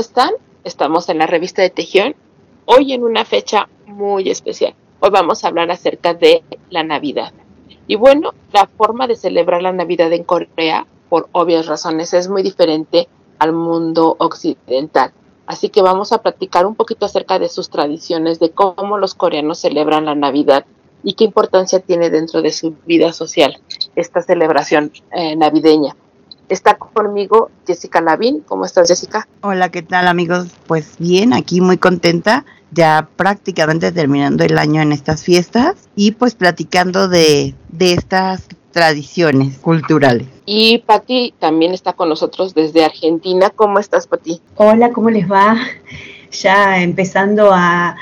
Están? Estamos en la revista de Tejión, hoy en una fecha muy especial. Hoy vamos a hablar acerca de la Navidad. Y bueno, la forma de celebrar la Navidad en Corea, por obvias razones, es muy diferente al mundo occidental. Así que vamos a platicar un poquito acerca de sus tradiciones, de cómo los coreanos celebran la Navidad y qué importancia tiene dentro de su vida social esta celebración eh, navideña. Está conmigo Jessica Lavín. ¿Cómo estás, Jessica? Hola, ¿qué tal, amigos? Pues bien, aquí muy contenta, ya prácticamente terminando el año en estas fiestas y pues platicando de, de estas tradiciones culturales. Y Pati también está con nosotros desde Argentina. ¿Cómo estás, Pati? Hola, ¿cómo les va? Ya empezando a,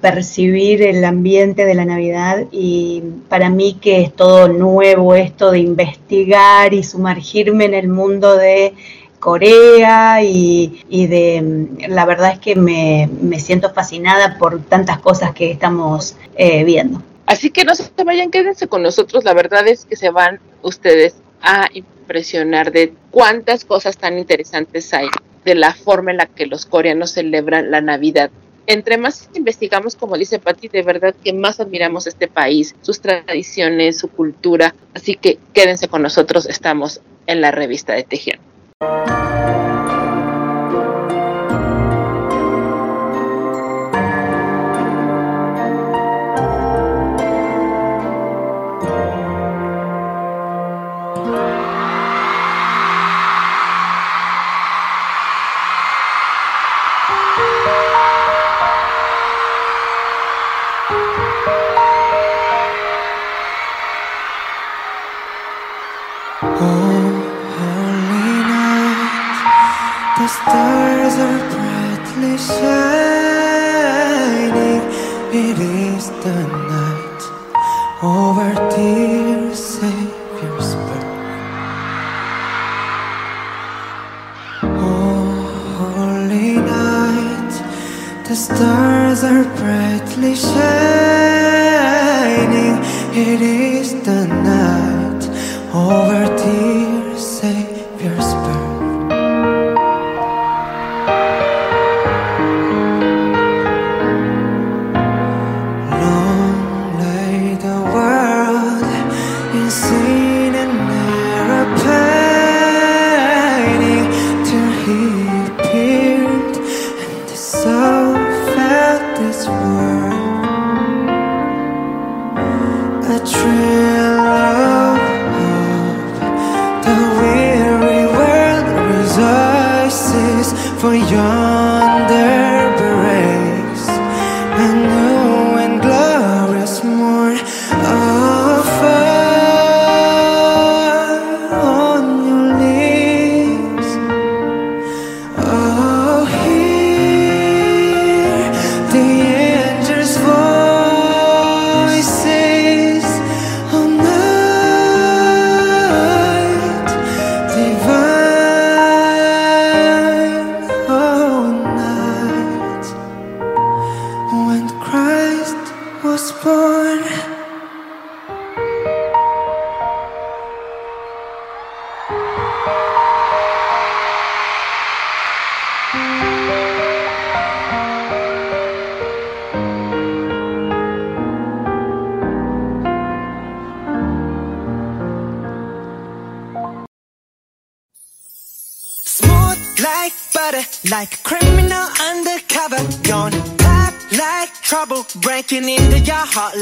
percibir el ambiente de la Navidad y para mí que es todo nuevo esto de investigar y sumergirme en el mundo de Corea y, de la verdad es que me, siento fascinada por tantas cosas que estamos eh, viendo. Así que no se vayan, quédense con nosotros, la verdad es que se van ustedes a impresionar de cuántas cosas tan interesantes hay de la forma en la que los coreanos celebran la Navidad. Entre más investigamos, como dice Patti, de verdad que más admiramos este país, sus tradiciones, su cultura. Así que quédense con nosotros, estamos en la revista de Tejión. The stars are brightly shining. It is the night of our dear Savior's birth. Oh, holy night The stars are brightly shining.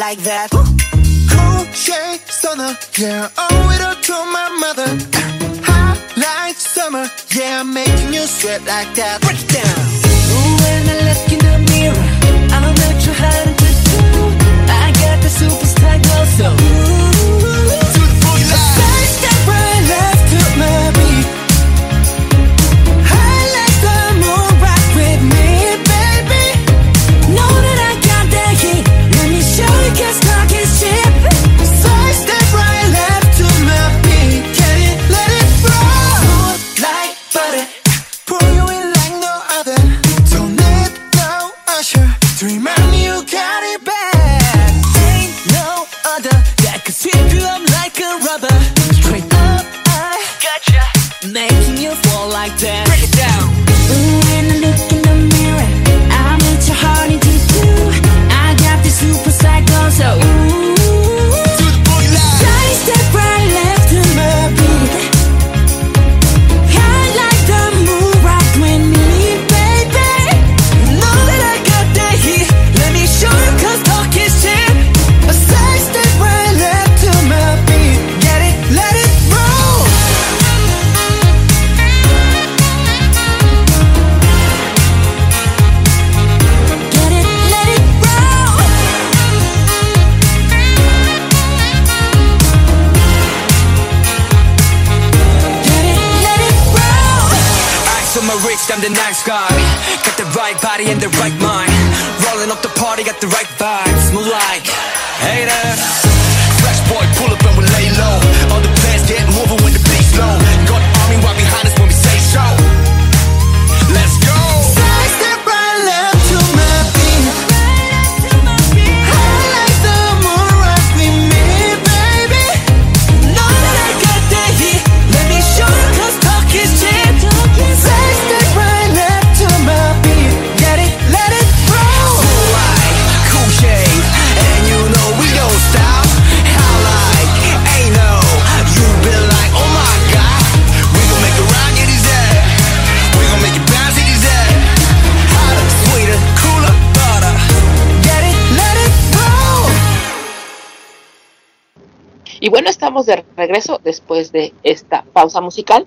Like that. Estamos de regreso después de esta pausa musical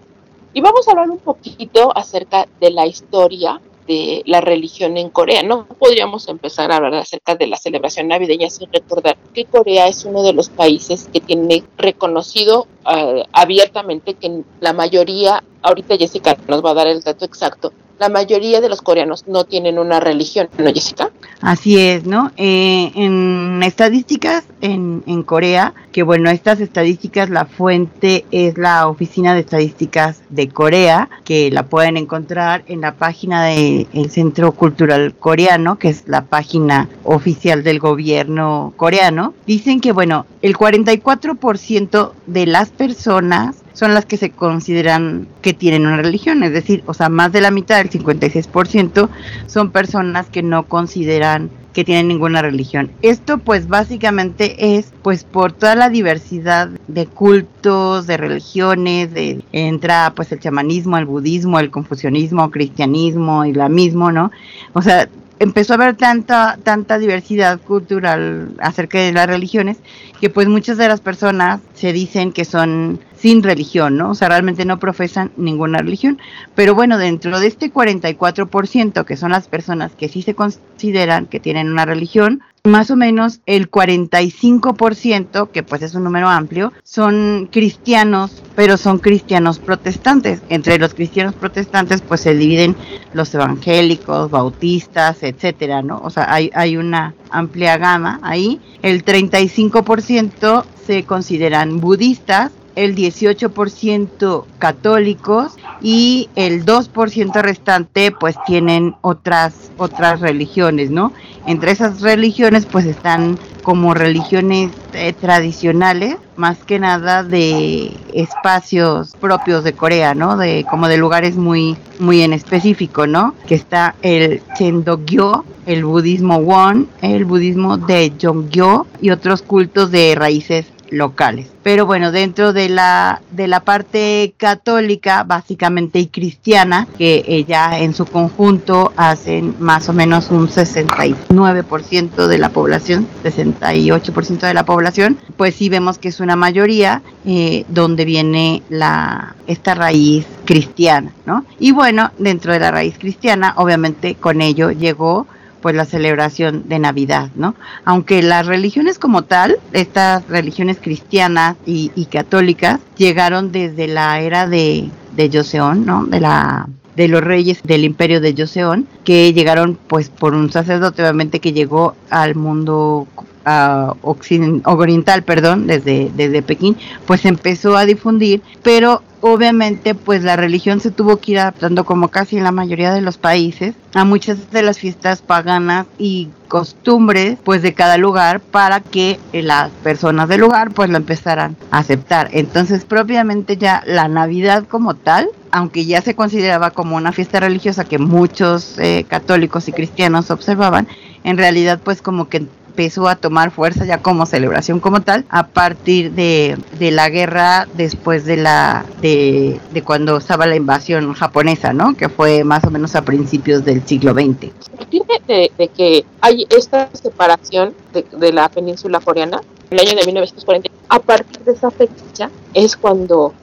y vamos a hablar un poquito acerca de la historia de la religión en Corea. No podríamos empezar a hablar acerca de la celebración navideña sin recordar que Corea es uno de los países que tiene reconocido eh, abiertamente que la mayoría, ahorita Jessica nos va a dar el dato exacto, la mayoría de los coreanos no tienen una religión, ¿no, Jessica? Así es, ¿no? Eh, en estadísticas en, Corea, que bueno, estas estadísticas, la fuente es la Oficina de Estadísticas de Corea, que la pueden encontrar en la página del Centro Cultural Coreano, que es la página oficial del gobierno coreano. Dicen que, bueno, el 44% de las personas son las que se consideran que tienen una religión, es decir, o sea, más de la mitad, el 56%, son personas que no consideran que tienen ninguna religión. Esto pues básicamente es pues por toda la diversidad de cultos, de religiones, de entra pues el chamanismo, el budismo, el confucianismo, cristianismo, islamismo, ¿no? O sea, empezó a haber tanta tanta diversidad cultural acerca de las religiones que pues muchas de las personas se dicen que son sin religión, ¿no? O sea, realmente no profesan ninguna religión. Pero bueno, dentro de este 44%, que son las personas que sí se consideran que tienen una religión, más o menos el 45%, que pues es un número amplio, son cristianos, pero son cristianos protestantes. Entre los cristianos protestantes pues se dividen los evangélicos, bautistas, etcétera, ¿no? O sea, hay, hay una amplia gama ahí. El 35% se consideran budistas, el 18% católicos y el 2% restante pues tienen otras otras religiones, ¿no? entre esas religiones pues están como religiones eh, tradicionales, más que nada de espacios propios de Corea, ¿no? De como de lugares muy muy en específico, ¿no? Que está el Chendogyo, el budismo Won, el budismo de Jongyo y otros cultos de raíces locales. Pero bueno, dentro de la, de la parte católica, básicamente y cristiana, que ella en su conjunto hacen más o menos un 69% de la población, 68% de la población, pues sí vemos que es una mayoría eh, donde viene la, esta raíz cristiana, ¿no? Y bueno, dentro de la raíz cristiana, obviamente con ello llegó pues la celebración de Navidad, ¿no? Aunque las religiones como tal, estas religiones cristianas y, y católicas, llegaron desde la era de, de Joseon, ¿no? De la de los reyes del imperio de Joseon, que llegaron pues por un sacerdote obviamente que llegó al mundo uh, occiden- oriental, perdón, desde, desde Pekín, pues empezó a difundir, pero obviamente pues la religión se tuvo que ir adaptando como casi en la mayoría de los países a muchas de las fiestas paganas y costumbres pues de cada lugar para que eh, las personas del lugar pues lo empezaran a aceptar. Entonces propiamente ya la Navidad como tal, aunque ya se consideraba como una fiesta religiosa que muchos eh, católicos y cristianos observaban, en realidad pues como que empezó a tomar fuerza ya como celebración como tal a partir de, de la guerra después de la de, de cuando estaba la invasión japonesa, ¿no? Que fue más o menos a principios del siglo XX. A de, de- que hay esta separación de, la península coreana, el año de 1940, a partir de esa fecha es cuando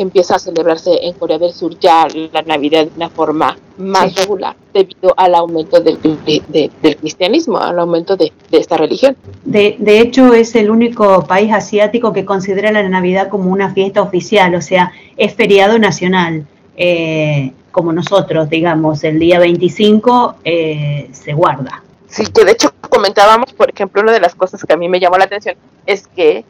empieza a celebrarse en Corea del Sur ya la Navidad de una forma más Sí. regular debido al aumento del, de- de- del cristianismo, al aumento de, de esta religión. De, de hecho, es el único país asiático que considera la Navidad como una fiesta oficial, o sea, es feriado nacional, eh, como nosotros, digamos, el día 25 eh, se guarda. Sí, que de hecho comentábamos, por ejemplo, una de las cosas que a mí me llamó la atención es que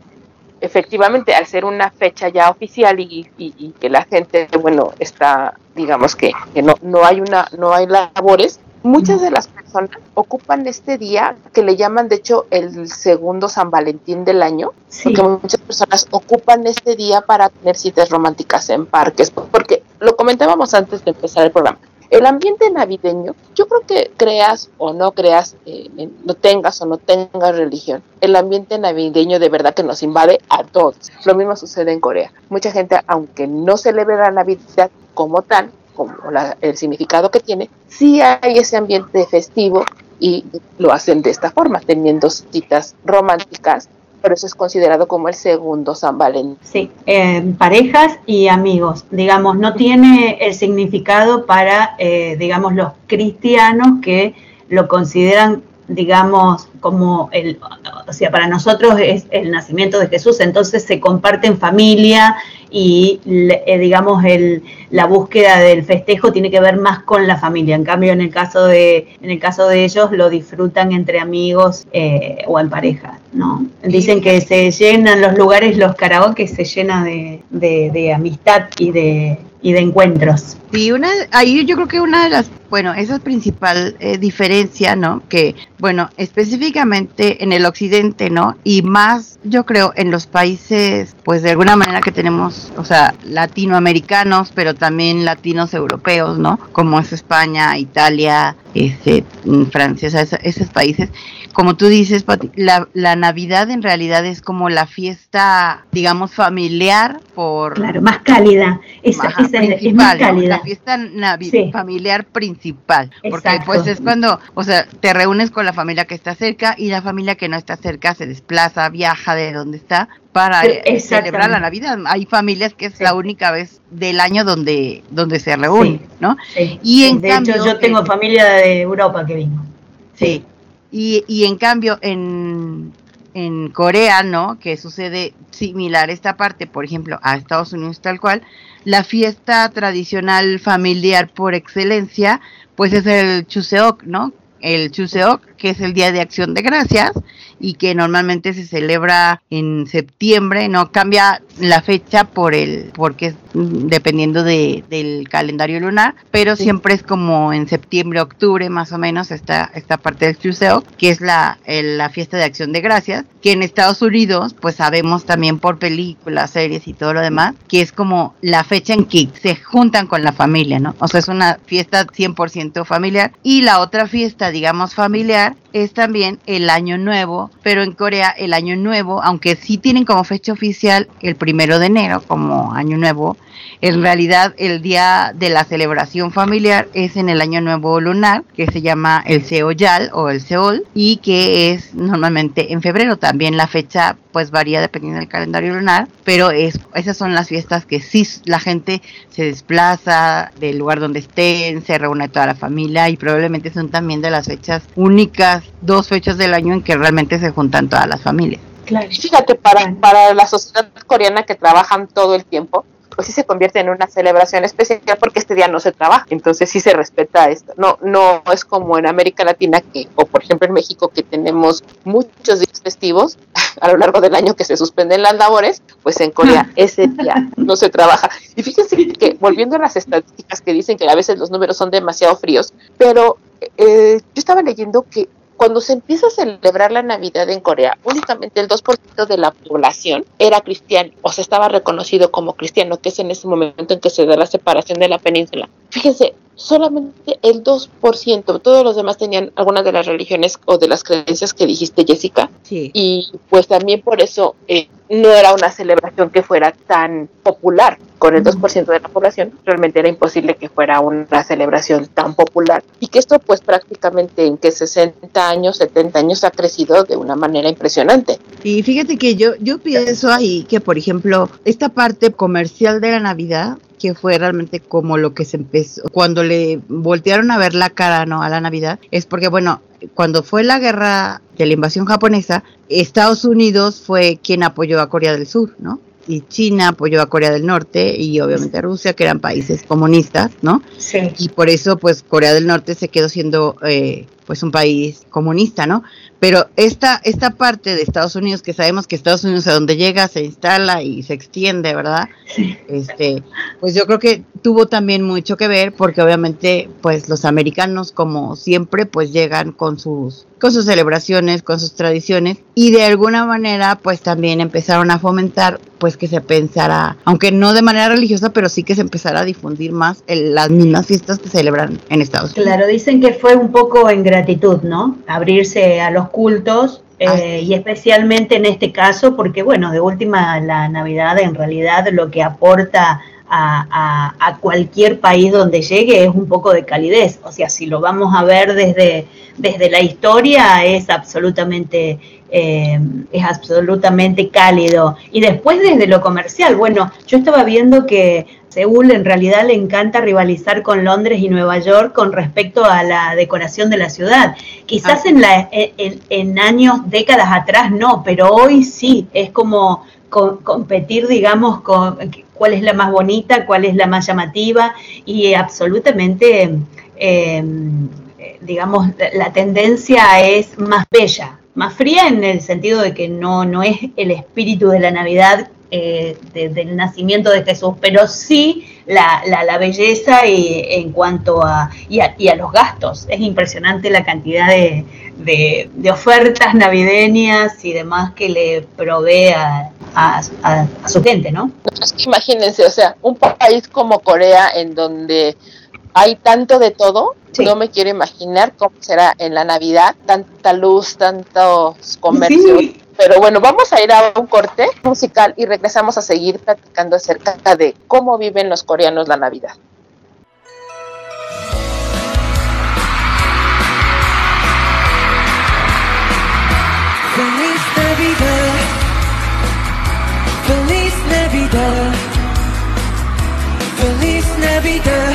efectivamente al ser una fecha ya oficial y, y- y que la gente, bueno, está, digamos que, que no, no hay una, no hay labores, muchas de las personas ocupan este día que le llaman de hecho el segundo San Valentín del año, Sí, porque muchas personas ocupan este día para tener citas románticas en parques, porque lo comentábamos antes de empezar el programa. El ambiente navideño, yo creo que creas o no creas, eh, no tengas o no tengas religión, el ambiente navideño de verdad que nos invade a todos. Lo mismo sucede en Corea. Mucha gente, aunque no celebre la Navidad como tal, como la- el significado que tiene, sí hay ese ambiente festivo y lo hacen de esta forma, teniendo citas románticas. Por eso es considerado como el segundo San Valentín. sí, eh, parejas y amigos, digamos, no tiene el significado para, eh, digamos, los cristianos que lo consideran, digamos, como el, o sea, para nosotros es el nacimiento de Jesús, entonces se comparte en familia y, eh, digamos, el, la búsqueda del festejo tiene que ver más con la familia. En cambio, en el caso de, en el caso de ellos, lo disfrutan entre amigos eh, o en pareja, ¿no? Dicen que se llenan los lugares, los karaoke se llena de, de, de amistad y de, y de encuentros. Y una, ahí yo creo que una de las, bueno, esa es principal eh, diferencia, ¿no? Que, bueno, específicamente en el occidente, ¿no? Y más, yo creo, en los países, pues de alguna manera que tenemos, o sea, latinoamericanos, pero también latinos europeos, ¿no? Como es España, Italia, este, mm, Francia, esa- esos países. Como tú dices, Pati, la, la Navidad en realidad es como la fiesta, digamos, familiar por Claro, más cálida. Esa, Ajá, esa es, más ¿no? cálida. La fiesta navi- Sí. familiar principal. Porque Exacto. pues es cuando, o sea, te reúnes con la familia que está cerca y la familia que no está cerca se desplaza, viaja de donde está para eh, celebrar la. Navidad. Hay familias que es Sí. la única vez del año donde, donde se reúnen, ¿no? Sí. Y en de cambio, hecho, yo tengo familia de Europa que vino. Sí. Y, y en cambio, en, en Corea, ¿no? Que sucede similar esta parte, por ejemplo, a Estados Unidos tal cual, la fiesta tradicional familiar por excelencia, pues es el Chuseok, ¿no? El Chuseok, que es el Día de Acción de Gracias, y que normalmente se celebra en septiembre, no cambia la fecha por el porque es mm, dependiendo de, del calendario lunar, pero siempre es como en septiembre, octubre más o menos esta esta parte del Chuseok, que es la el- la fiesta de Acción de Gracias, que en Estados Unidos pues sabemos también por películas, series y todo lo demás, que es como la fecha en que se juntan con la familia, ¿no? O sea, es una fiesta 100% familiar y la otra fiesta, digamos, familiar es también el año nuevo, pero en Corea el año nuevo, aunque sí tienen como fecha oficial el primero de enero como año nuevo, en realidad el día de la celebración familiar es en el año nuevo lunar, que se llama el Seoyal o el Seol, y que es normalmente en febrero. También la fecha pues varía dependiendo del calendario lunar, pero es, esas son las fiestas que sí la gente se desplaza del lugar donde estén, se reúne toda la familia y probablemente son también de las fechas únicas, dos fechas del año en que realmente se juntan todas las familias. Claro. Fíjate, para, para la sociedad coreana que trabajan todo el tiempo, pues sí se convierte en una celebración especial porque este día no se trabaja, entonces sí se respeta esto. No, no es como en América Latina que, o por ejemplo en México que tenemos muchos días festivos a lo largo del año que se suspenden las labores, pues en Corea ese día no se trabaja. Y fíjense que volviendo a las estadísticas que dicen que a veces los números son demasiado fríos, pero eh, yo estaba leyendo que cuando se empieza a celebrar la Navidad en Corea, únicamente el 2% de la población era cristiano, o sea, estaba reconocido como cristiano, que es en ese momento en que se da la separación de la península. Fíjense, solamente el 2%, todos los demás tenían algunas de las religiones o de las creencias que dijiste, Jessica, Sí. y pues también por eso eh, no era una celebración que fuera tan popular. Con el 2% de la población realmente era imposible que fuera una celebración tan popular y que esto pues prácticamente en que 60 años, 70 años ha crecido de una manera impresionante. Y fíjate que yo, yo pienso ahí que, por ejemplo, esta parte comercial de la Navidad, que fue realmente como lo que se empezó, cuando le voltearon a ver la cara ¿no? a la Navidad, es porque, bueno, cuando fue la guerra de la invasión japonesa, Estados Unidos fue quien apoyó a Corea del Sur, ¿no? Y China apoyó a Corea del Norte y obviamente Rusia, que eran países comunistas, ¿no? Sí. y por eso pues Corea del Norte se quedó siendo eh, pues un país comunista, ¿no? Pero esta, esta parte de Estados Unidos, que sabemos que Estados Unidos a donde llega se instala y se extiende, ¿verdad? Este, pues yo creo que tuvo también mucho que ver porque obviamente pues los americanos como siempre pues llegan con sus con sus celebraciones, con sus tradiciones y de alguna manera pues también empezaron a fomentar pues que se pensara, aunque no de manera religiosa, pero sí que se empezara a difundir más el- las mismas fiestas que celebran en Estados Unidos. Claro, dicen que fue un poco en gratitud, ¿no? Abrirse a los cultos eh, Ah, sí. y especialmente en este caso, porque bueno, de última la Navidad en realidad lo que aporta a, a- a cualquier país donde llegue es un poco de calidez. O sea, si lo vamos a ver desde, desde la historia es absolutamente eh, es absolutamente cálido. Y después desde lo comercial, bueno, yo estaba viendo que Seúl en realidad le encanta rivalizar con Londres y Nueva York con respecto a la decoración de la ciudad. Quizás Ah. en, la, en, en años, décadas atrás no, pero hoy sí, es como co- competir, digamos, con cuál es la más bonita, cuál es la más llamativa y absolutamente, eh, digamos, la tendencia es más bella, más fría en el sentido de que no, no es el espíritu de la Navidad eh, de- del nacimiento de Jesús, pero sí la, la, la belleza y, en cuanto a y, a y a los gastos. Es impresionante la cantidad de, de, ofertas navideñas y demás que le provee a, a- a- su gente, ¿no? Imagínense, o sea, un país como Corea en donde hay tanto de todo, Sí. no me quiero imaginar cómo será en la Navidad, tanta luz, tantos comercios. Sí. Pero bueno, vamos a ir a un corte musical y regresamos a seguir platicando acerca de cómo viven los coreanos la Navidad. Feliz Navidad, Feliz Navidad, Feliz Navidad,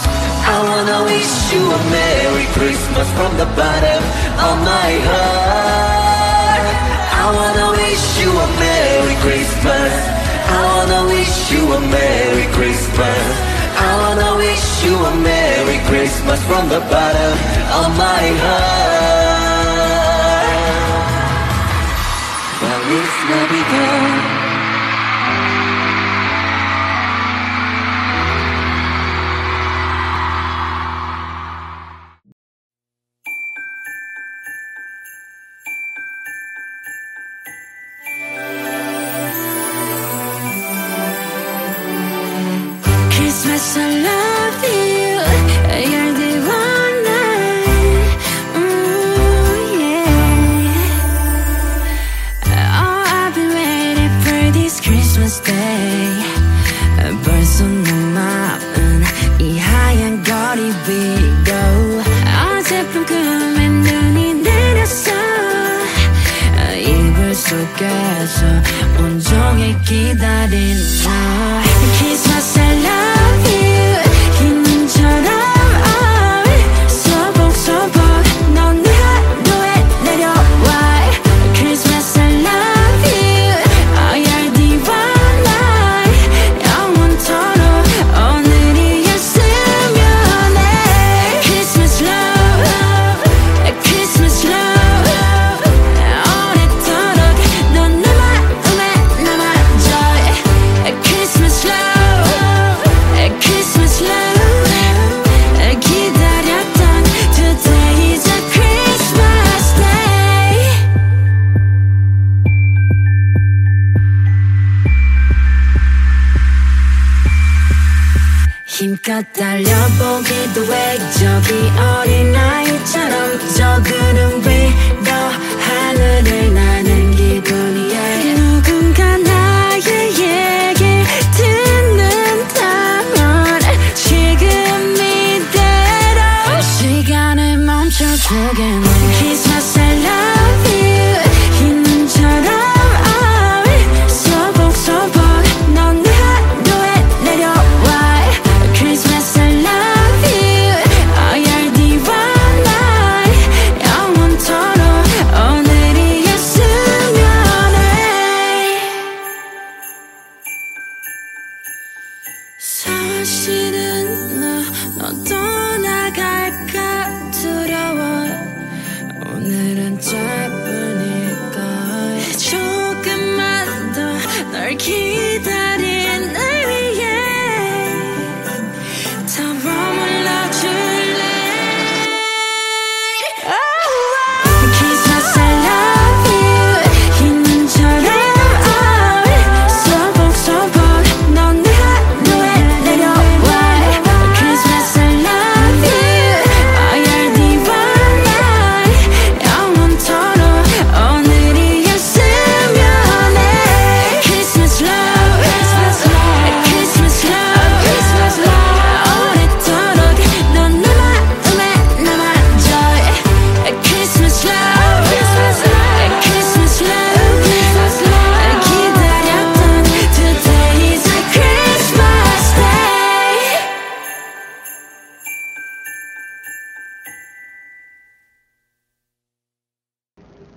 wish you a Merry Christmas from the bottom of my heart. I wanna wish you a Merry Christmas. I wanna wish you a Merry Christmas. I wanna wish you a Merry Christmas from the bottom of my heart. Feliz Navidad.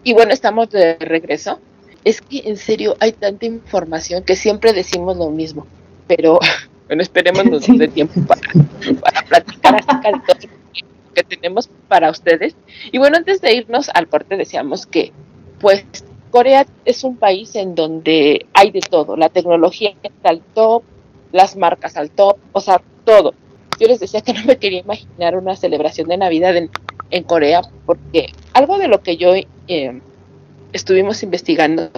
Y bueno, estamos de regreso. Es que en serio hay tanta información que siempre decimos lo mismo, pero bueno, esperemos nos dé tiempo para, para platicar acerca de todo lo que tenemos para ustedes. Y bueno, antes de irnos al corte decíamos que pues Corea es un país en donde hay de todo, la tecnología está al top, las marcas al top, o sea, todo. Yo les decía que no me quería imaginar una celebración de Navidad en en Corea, porque algo de lo que yo eh, estuvimos investigando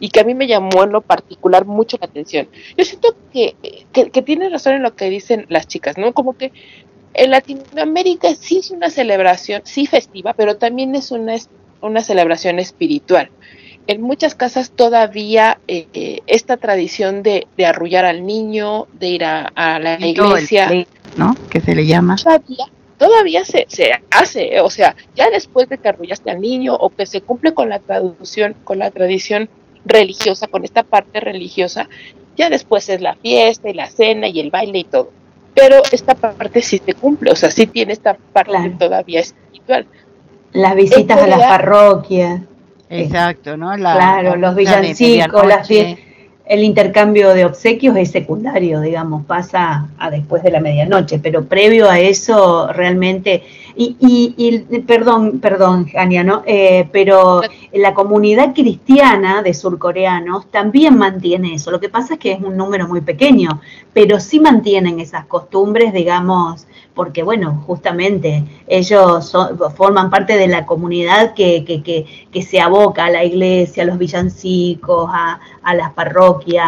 y que a mí me llamó en lo particular mucho la atención. Yo siento que, que, tiene razón en lo que dicen las chicas, ¿no? Como que en Latinoamérica sí es una celebración, sí festiva, pero también es una, una celebración espiritual. En muchas casas todavía eh, esta tradición de, de, arrullar al niño, de ir a, la iglesia, ¿no? Que se le llama todavía se, se hace, o sea, ya después de que arrullaste al niño o que se cumple con la traducción, con la tradición religiosa, con esta parte religiosa, ya después es la fiesta y la cena y el baile y todo. Pero esta parte sí se cumple, o sea, sí tiene esta parte todavía espiritual. Las visitas a las parroquias. Exacto, ¿no? La, claro, los villancicos, las fiestas el intercambio de obsequios es secundario, digamos, pasa a después de la medianoche, pero previo a eso realmente, y, y, perdón, perdón, Jania, ¿no? Eh, pero la comunidad cristiana de surcoreanos también mantiene eso, lo que pasa es que es un número muy pequeño, pero sí mantienen esas costumbres, digamos, porque bueno, justamente ellos forman parte de la comunidad que, que, que, que, se aboca a la iglesia, a los villancicos, a, a las parroquias,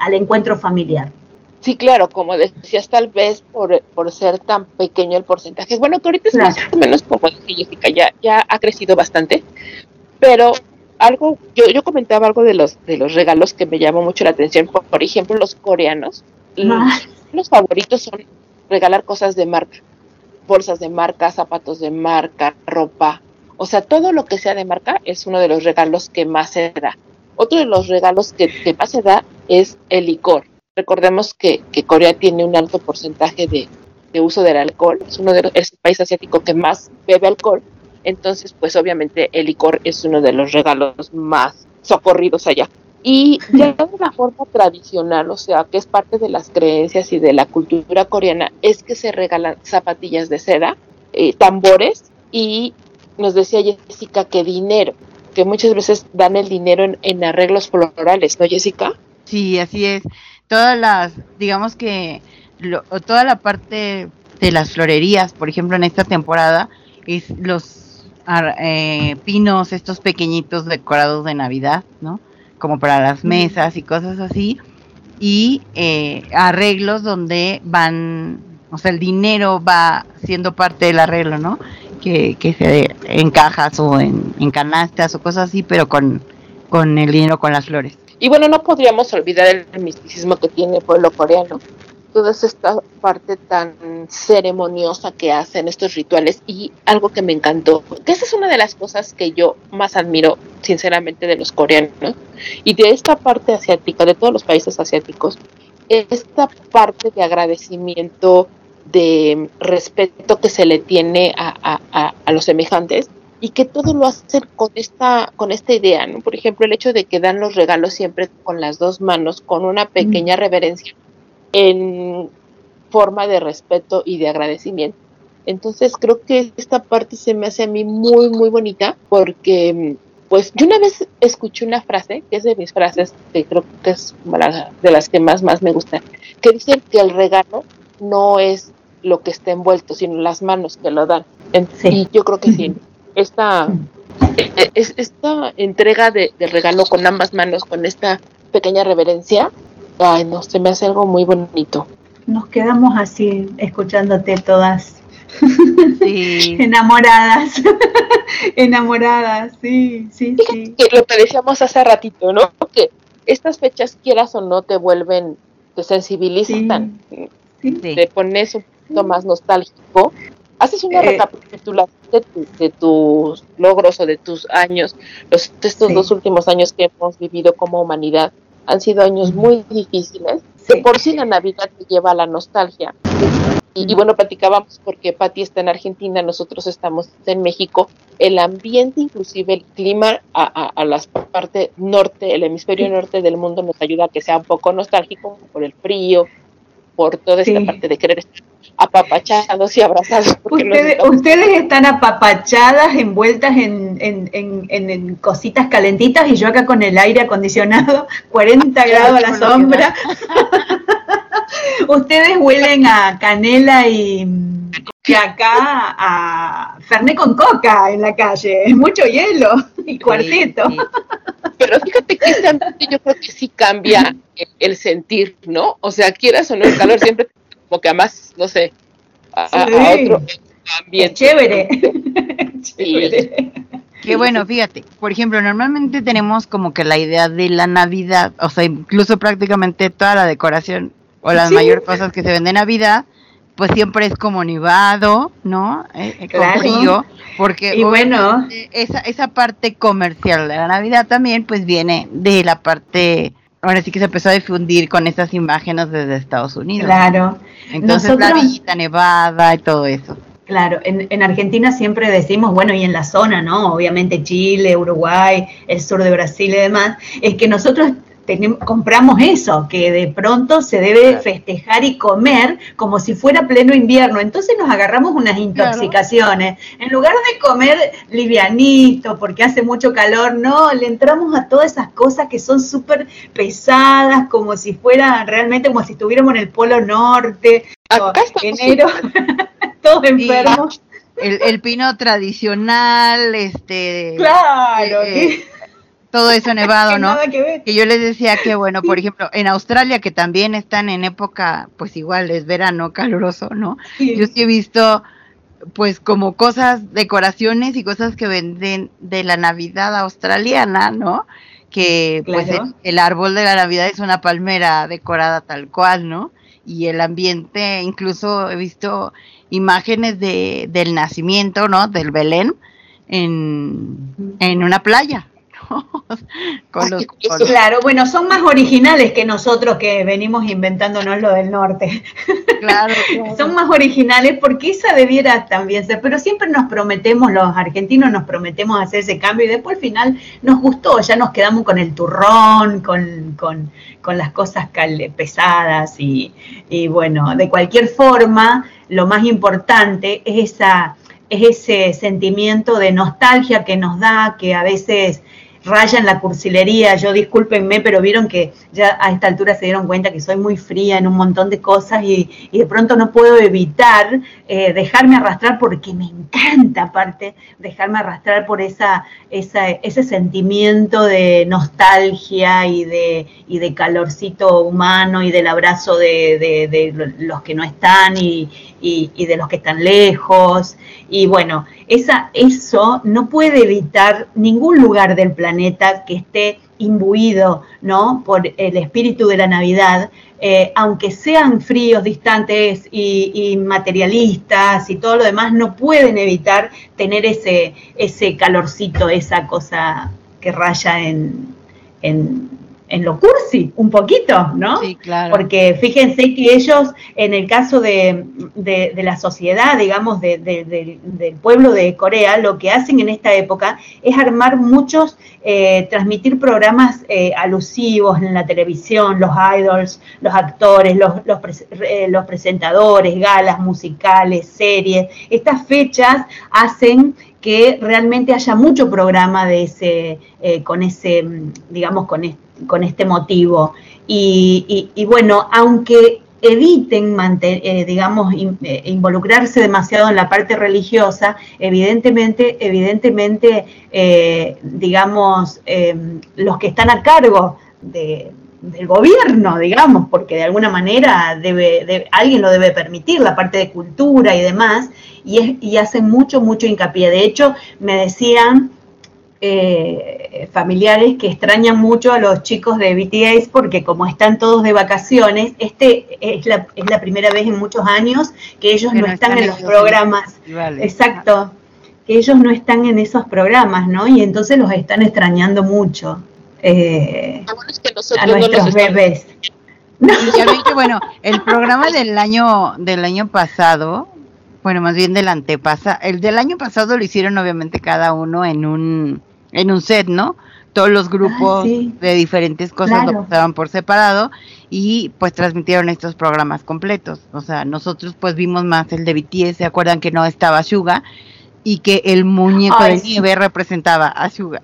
al encuentro familiar. Sí, claro, como decías, tal vez por, por ser tan pequeño el porcentaje. Bueno, que ahorita es más o menos como Jessica, ya, ya ha crecido bastante, pero algo, yo, yo comentaba algo de los, de los regalos que me llamó mucho la atención. Por, ejemplo, los coreanos, los favoritos son regalar cosas de marca, bolsas de marca, zapatos de marca, ropa. O sea, todo lo que sea de marca es uno de los regalos que más se da. Otro de los regalos que, más se da es el licor. Recordemos que, Corea tiene un alto porcentaje de, uso del alcohol. Es uno de los, es el país asiático que más bebe alcohol. Entonces, pues obviamente el licor es uno de los regalos más socorridos allá. Y ya de la forma tradicional, o sea, que es parte de las creencias y de la cultura coreana, es que se regalan zapatillas de seda, eh, tambores y nos decía Jessica que dinero, que muchas veces dan el dinero en, arreglos florales, ¿no, Jessica? Sí, así es. Todas las, digamos que toda la parte de las florerías, por ejemplo, en esta temporada, es los eh, pinos, estos pequeñitos decorados de Navidad, ¿no? como para las mesas y cosas así, y eh, arreglos donde van, o sea, el dinero va siendo parte del arreglo, ¿no? Que, que se en cajas o en, en canastas o cosas así, pero con, con el dinero, con las flores. Y bueno, no podríamos olvidar el misticismo que tiene el pueblo coreano, toda esta parte tan ceremoniosa que hacen estos rituales. Y algo que me encantó, que esa es una de las cosas que yo más admiro sinceramente de los coreanos y de esta parte asiática, de todos los países asiáticos, esta parte de agradecimiento, de respeto que se le tiene a, a, a los semejantes y que todo lo hacen con esta, con esta idea, ¿no? Por ejemplo, el hecho de que dan los regalos siempre con las dos manos, con una pequeña reverencia en forma de respeto y de agradecimiento. Entonces creo que esta parte se me hace a mí muy, muy bonita porque pues yo una vez escuché una frase, que es de mis frases, que creo que es de las que más, más me gustan, que dicen que el regalo no es lo que está envuelto, sino las manos que lo dan. Y yo creo que sí, esta, e, e, esta entrega de, de regalo con ambas manos, con esta pequeña reverencia, Ay, no, se me hace algo muy bonito. Nos quedamos así, escuchándote todas. enamoradas, enamoradas, sí, sí, sí. Que lo que decíamos hace ratito, ¿no? Que estas fechas, quieras o no, te vuelven, te sensibilizan, te pones un poquito más nostálgico, haces una eh, recapitulación de, tus logros o de tus años, los, estos dos últimos años que hemos vivido como humanidad, han sido años muy difíciles. por sí la Navidad te lleva a la nostalgia. Y, bueno, platicábamos porque Patti está en Argentina, nosotros estamos en México. El ambiente, inclusive el clima a, a, la parte norte, el hemisferio norte del mundo nos ayuda a que sea un poco nostálgico por el frío, por toda esta parte de querer estar apapachados y abrazados. Ustedes, ustedes están apapachadas, envueltas en, en, en, en, cositas calentitas y yo acá con el aire acondicionado, 40 grados a la sombra. ustedes huelen a canela y, que acá a Ferné con coca en la calle, es mucho hielo y cuarteto. Pero fíjate que este ambiente yo creo que sí cambia el, sentir, ¿no? O sea, quieras o no, el calor siempre como que además, no sé, a, a otro Qué ambiente. chévere. Chévere. Que bueno, fíjate, por ejemplo, normalmente tenemos como que la idea de la Navidad, o sea, incluso prácticamente toda la decoración o las Sí. mayores cosas que se ven de Navidad, pues siempre es como nevado, ¿no? Eh, eh, con Claro. frío, porque Y bueno, esa, esa parte comercial de la Navidad también, pues viene de la parte, ahora sí que se empezó a difundir con esas imágenes desde Estados Unidos. claro. Entonces la villita nevada y todo eso. Claro, en, en Argentina siempre decimos, bueno, y en la zona, ¿no? Obviamente Chile, Uruguay, el sur de Brasil y demás, es que nosotros tenem- compramos eso, que de pronto se debe festejar y comer como si fuera pleno invierno. Entonces nos agarramos unas intoxicaciones. En lugar de comer livianito, porque hace mucho calor, no, le entramos a todas esas cosas que son súper pesadas, como si fuera realmente como si estuviéramos en el Polo Norte. Acá enero, todos enfermos. El, el pino tradicional, este... Claro, eh, que- todo eso nevado, ¿no? nada que ver. Que yo les decía que, bueno, por ejemplo, en Australia, que también están en época, pues igual es verano caluroso, ¿no? Sí. Yo sí he visto, pues, como cosas, decoraciones y cosas que venden de la Navidad australiana, ¿no? Que, pues, el, el árbol de la Navidad es una palmera decorada tal cual, ¿no? Y el ambiente, incluso he visto imágenes de, del nacimiento, ¿no? Del Belén en, en una playa. Con los. Claro, bueno, son más originales que nosotros que venimos inventándonos lo del norte. claro, claro. Son más originales porque esa debiera también ser, pero siempre nos prometemos, los argentinos nos prometemos hacer ese cambio y después al final nos gustó, ya nos quedamos con el turrón, con, con, con las cosas cal- pesadas y, y bueno, de cualquier forma, lo más importante es esa es ese sentimiento de nostalgia que nos da, que a veces raya en la cursilería. Yo discúlpenme, pero vieron que ya a esta altura se dieron cuenta que soy muy fría en un montón de cosas y, de pronto no puedo evitar eh, dejarme arrastrar porque me encanta, aparte, dejarme arrastrar por esa, esa, ese sentimiento de nostalgia y de, y de calorcito humano y del abrazo de, de- de los que no están y, y- de los que están lejos. Y bueno, esa, eso no puede evitar ningún lugar del planeta que esté imbuido ¿no? por el espíritu de la Navidad, eh, aunque sean fríos, distantes y, materialistas y todo lo demás, no pueden evitar tener ese, ese calorcito, esa cosa que raya en, en lo cursi, un poquito, ¿no? Sí, claro. Porque fíjense que ellos, en el caso de, de- de la sociedad, digamos, de- de- de- del pueblo de Corea, lo que hacen en esta época es armar muchos, eh, transmitir programas eh, alusivos en la televisión, los idols, los actores, los, eh, los presentadores, galas musicales, series. Estas fechas hacen que realmente haya mucho programa de ese, eh, con ese, mm, digamos, con este, con este motivo. Y, y- y bueno, aunque eviten, eh, digamos, eh, involucrarse demasiado en la parte religiosa, evidentemente, evidentemente, eh, digamos, eh, los que están a cargo de, del gobierno, digamos, porque de alguna manera debe, de- alguien lo debe permitir, la parte de cultura y demás, y, es, y hacen mucho, mucho hincapié. De hecho, me decían eh, familiares que extrañan mucho a los chicos de BTS porque como están todos de vacaciones, este es la, es la primera vez en muchos años que ellos Que no no están, están en los programas. Exacto, que ellos no están en esos programas, ¿no? Y entonces los están extrañando mucho eh, Lo bueno es que a no nuestros bebés. Y ya ven que bueno, el programa del año del año pasado, bueno, más bien del antepasa, el del año pasado lo hicieron obviamente cada uno en un en un set, ¿no? Todos los grupos Ah, sí. de diferentes cosas Claro. lo pasaban por separado y pues transmitieron estos programas completos. O sea, nosotros pues vimos más el de BTS, ¿se acuerdan que no estaba Suga? Y que el muñeco Ay, de sí. nieve representaba a Suga,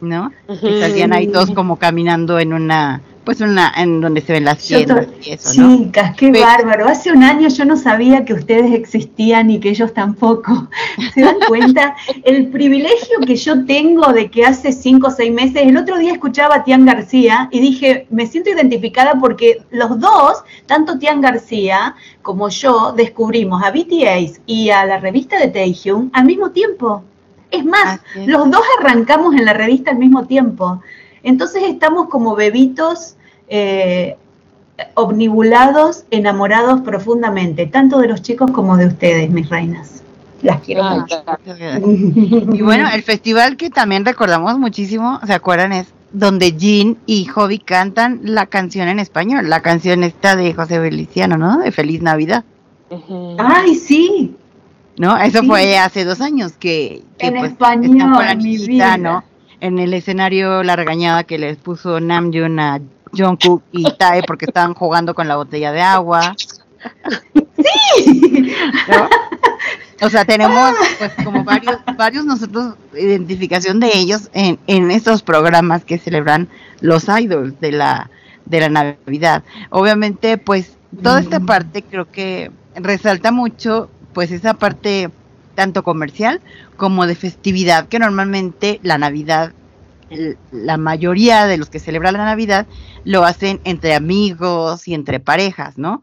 ¿no? Ujú. que salían ahí todos como caminando en una una en donde se ven las tiendas y eso, ¿no? Chicas, qué Pero- bárbaro. Hace un año yo no sabía que ustedes existían y que ellos tampoco. ¿Se dan cuenta? El privilegio que yo tengo de que hace cinco o seis meses, el otro día escuchaba a Tian García y dije, me siento identificada porque los dos, tanto Tian García como yo, descubrimos a BTS y a la revista de Taehyung al mismo tiempo. Es más, los dos arrancamos en la revista al mismo tiempo. Entonces estamos como bebitos eh, omnibulados, enamorados profundamente, tanto de los chicos como de ustedes, mis reinas. Las quiero Ay, mucho. Y bueno, el festival que también recordamos muchísimo, ¿se acuerdan? Es donde Jean y Hobby cantan la canción en español, la canción esta de José Feliciano, ¿no? De Feliz Navidad. Ay, sí. ¿no? Eso Sí. fue hace dos años que, que, En pues, español, mi vida. ¿no? En el escenario la regañada que les puso Namjoon a Jungkook y Tae porque estaban jugando con la botella de agua. ¿no? O sea, tenemos pues como varios, varios nosotros identificación de ellos en, en estos programas que celebran los idols de la, de la Navidad. Obviamente, pues, toda esta parte creo que resalta mucho, pues, esa parte tanto comercial como de festividad, que normalmente la Navidad, la mayoría de los que celebran la Navidad lo hacen entre amigos y entre parejas, ¿no?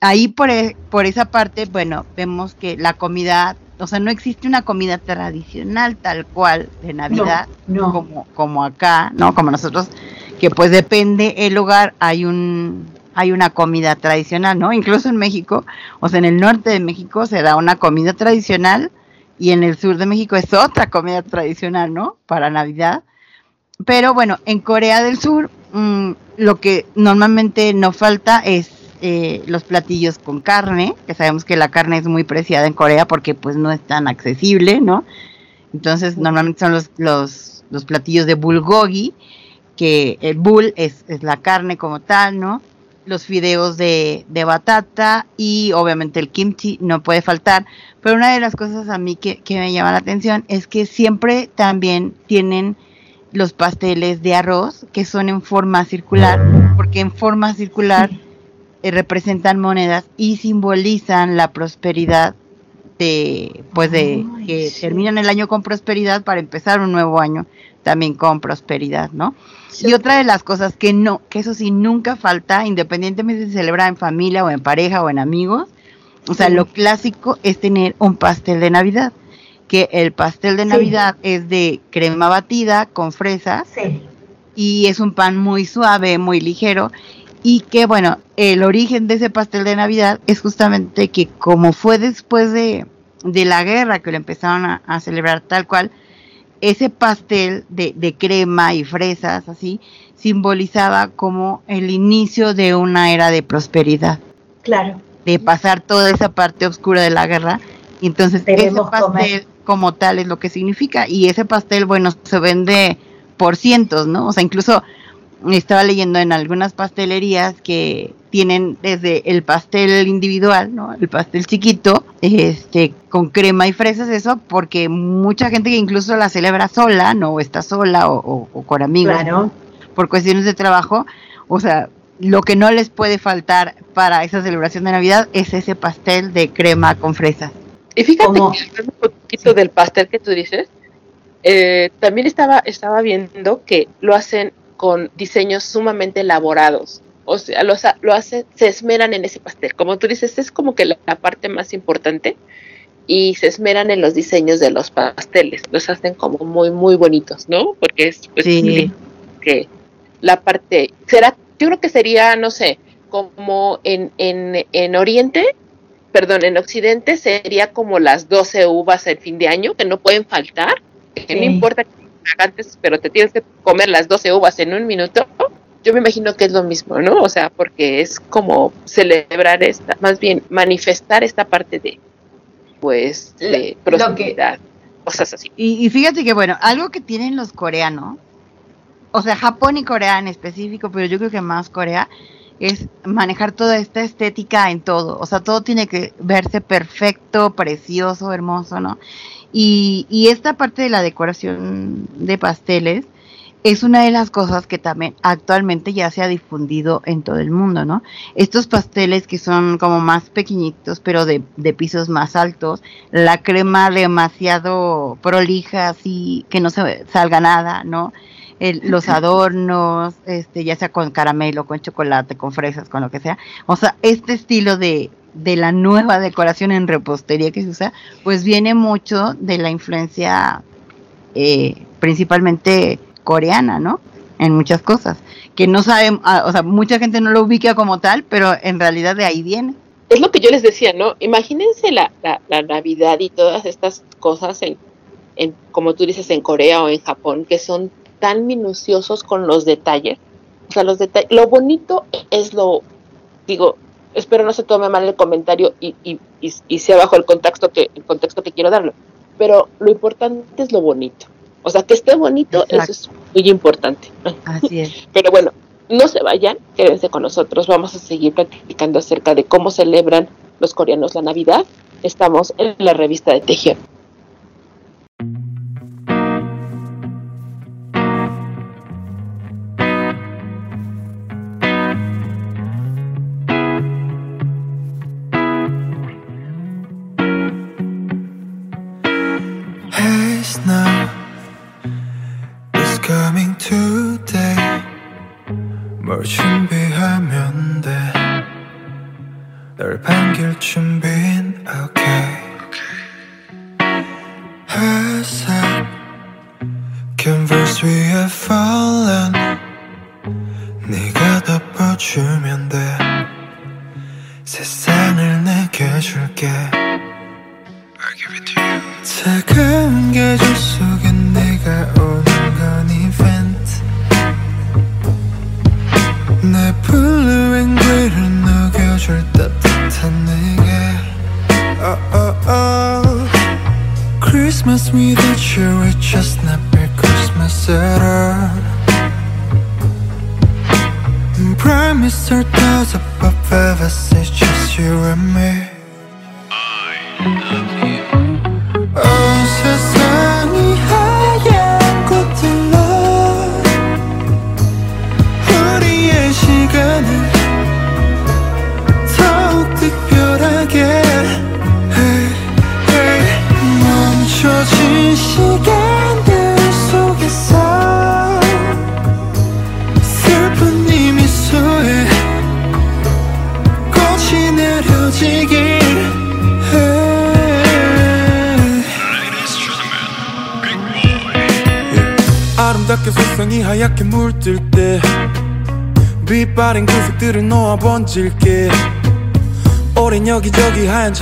ahí por, e- por esa parte, bueno, vemos que la comida, o sea, no existe una comida tradicional tal cual de Navidad no. como, como acá, ¿no? Como nosotros, que pues depende el lugar, hay un hay una comida tradicional, ¿no? Incluso en México, o sea, en el norte de México se da una comida tradicional y en el sur de México es otra comida tradicional, ¿no? Para Navidad. Pero bueno, en Corea del Sur mm, lo que normalmente no falta es eh, los platillos con carne, que sabemos que la carne es muy preciada en Corea porque pues no es tan accesible, ¿no? Entonces normalmente son los, los, los platillos de bulgogi, que el bul es, es la carne como tal, ¿no? Los fideos de, de batata y obviamente el kimchi no puede faltar. Pero una de las cosas a mí que, que me llama la atención es que siempre también tienen los pasteles de arroz que son en forma circular, porque en forma circular eh, representan monedas y simbolizan la prosperidad de pues de Ay, que sí. terminan el año con prosperidad para empezar un nuevo año también con prosperidad, ¿no? Y otra de las cosas que no, que eso sí nunca falta, independientemente si se celebra en familia o en pareja o en amigos, o sea, Sí. lo clásico es tener un pastel de Navidad, que el pastel de Sí. Navidad es de crema batida con fresas Sí. y es un pan muy suave, muy ligero y que bueno, el origen de ese pastel de Navidad es justamente que como fue después de, de la guerra que lo empezaron a, a celebrar tal cual, ese pastel de, de crema y fresas así simbolizaba como el inicio de una era de prosperidad, Claro. de pasar toda esa parte oscura de la guerra y entonces ese pastel comer. Como tal es lo que significa y ese pastel bueno se vende por cientos, ¿no? O sea, incluso estaba leyendo en algunas pastelerías que tienen desde el pastel individual, ¿no? El pastel chiquito, este, con crema y fresas, eso, porque mucha gente que incluso la celebra sola, ¿no? O está sola o, o- o con amigos Claro. por cuestiones de trabajo, o sea, lo que no les puede faltar para esa celebración de Navidad es ese pastel de crema con fresas. Y fíjate que un poquito del pastel que tú dices, eh, también estaba, estaba viendo que lo hacen con diseños sumamente elaborados. O sea, lo, lo hacen, se esmeran en ese pastel. Como tú dices, es como que la, la parte más importante y se esmeran en los diseños de los pasteles. Los hacen como muy, muy bonitos, ¿no? Porque es pues, Sí. que la parte, será, yo creo que sería, no sé, como en, en, en Oriente, perdón, en Occidente sería como las 12 uvas el fin de año, que no pueden faltar, que Sí. no importa que antes, pero te tienes que comer las 12 uvas en un minuto. Yo me imagino que es lo mismo, ¿no? O sea, porque es como celebrar esta, más bien manifestar esta parte de, pues, de Lo- lo que- prosperidad, cosas así. Y, y fíjate que, bueno, algo que tienen los coreanos, o sea, Japón y Corea en específico, pero yo creo que más Corea, es manejar toda esta estética en todo. O sea, todo tiene que verse perfecto, precioso, hermoso, ¿no? Y, y esta parte de la decoración de pasteles es una de las cosas que también actualmente ya se ha difundido en todo el mundo, ¿no? Estos pasteles que son como más pequeñitos, pero de, de pisos más altos, la crema demasiado prolija, así que no se salga nada, ¿no? El- los adornos, este, ya sea con caramelo, con chocolate, con fresas, con lo que sea. O sea, este estilo de, de la nueva decoración en repostería que se usa, pues viene mucho de la influencia eh, principalmente coreana, ¿no? En muchas cosas. Que no saben, ah, o sea, mucha gente no lo ubica como tal, pero en realidad de ahí viene. Es lo que yo les decía, ¿no? Imagínense la, la, la Navidad y todas estas cosas en, en, como tú dices, en Corea o en Japón, que son tan minuciosos con los detalles. O sea, los detalles, lo bonito es lo, digo, espero no se tome mal el comentario y, y, y, y sea bajo el contexto que, el contexto que quiero darlo, pero lo importante es lo bonito. O sea, que esté bonito, Exacto. eso es muy importante. Así es. Pero bueno, no se vayan, quédense con nosotros. Vamos a seguir platicando acerca de cómo celebran los coreanos la Navidad. Estamos en la revista de Tejión.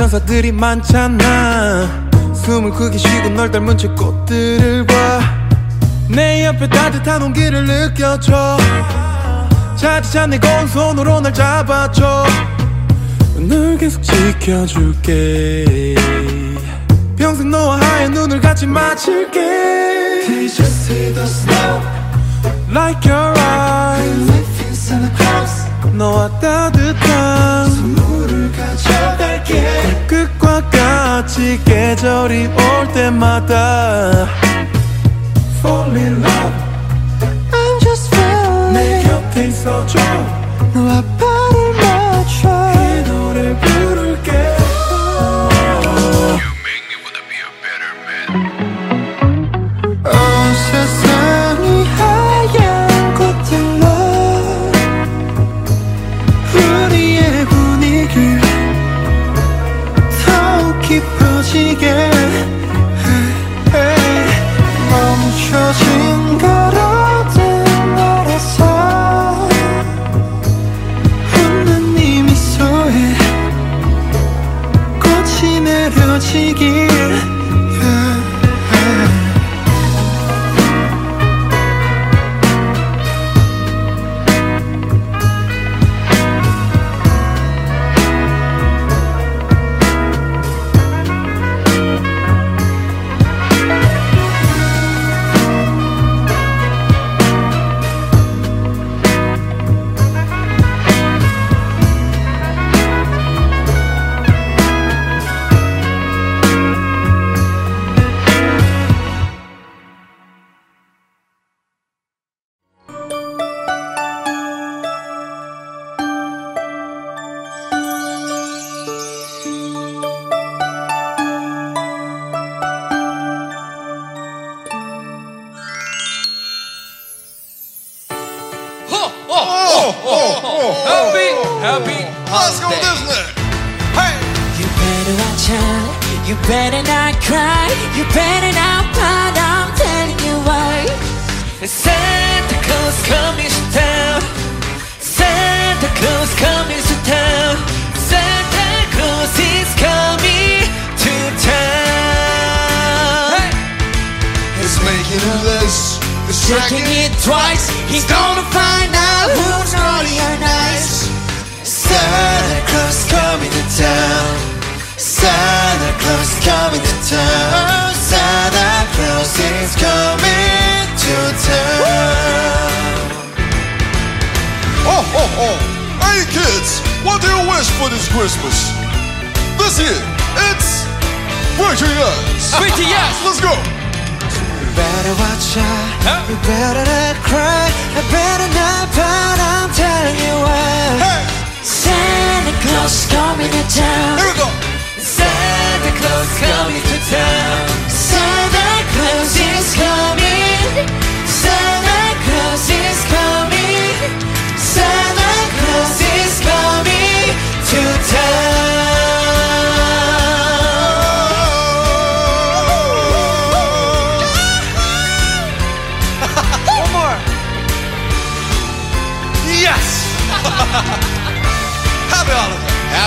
천사들이 많잖아. 숨을 크게 쉬고 널 닮은 채 꽃들을 봐내 옆에 따뜻한 온기를 느껴줘. 차디찬 내 고운 손으로 날 잡아줘. 널 계속 지켜줄게. 평생 너와 하얀 눈을 같이 맞출게. Did you see the snow? Like your eyes. 너와 따뜻한 선물을 가져 갈게 끝과 같이 계절이 올 때마다 Fall in love I'm just falling 내 곁에 있어줘 너와 Checking it twice. He's gonna find out who's naughty or nice. Santa Claus coming to town. Santa Claus coming to town. Santa Claus is coming to town. Oh, oh, oh. Hey, kids, what do you wish for this Christmas? This year, it's Virgin Yes. Virgin Yes. Let's go. Better watch out. You better not cry. You better not pout. I'm telling you why. Hey, Santa Claus coming to town. here we go. Santa Claus coming to town. Santa Claus is coming. Santa Claus is coming. Santa Claus is coming to town.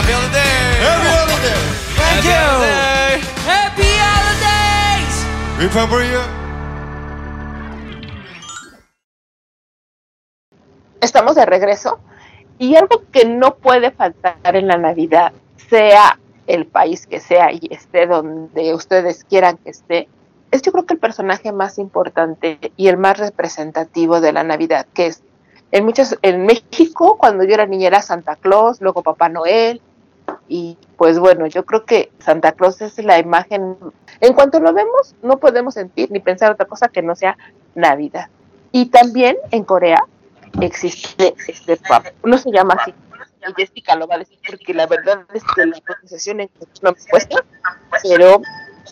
Happy holiday. Happy holiday. Thank you. Happy holidays. Remember you? Estamos de regreso y algo que no puede faltar en la Navidad, sea el país que sea y esté donde ustedes quieran que esté, es yo creo que el personaje más importante y el más representativo de la Navidad, que es en muchos en México cuando yo era niña era Santa Claus, luego Papá Noel y pues bueno, yo creo que Santa Claus es la imagen en cuanto lo vemos no podemos sentir ni pensar otra cosa que no sea Navidad. Y también en Corea existe este pap- no se llama así y Jessica lo va a decir porque la verdad es que la pronunciación en no me cuesta pero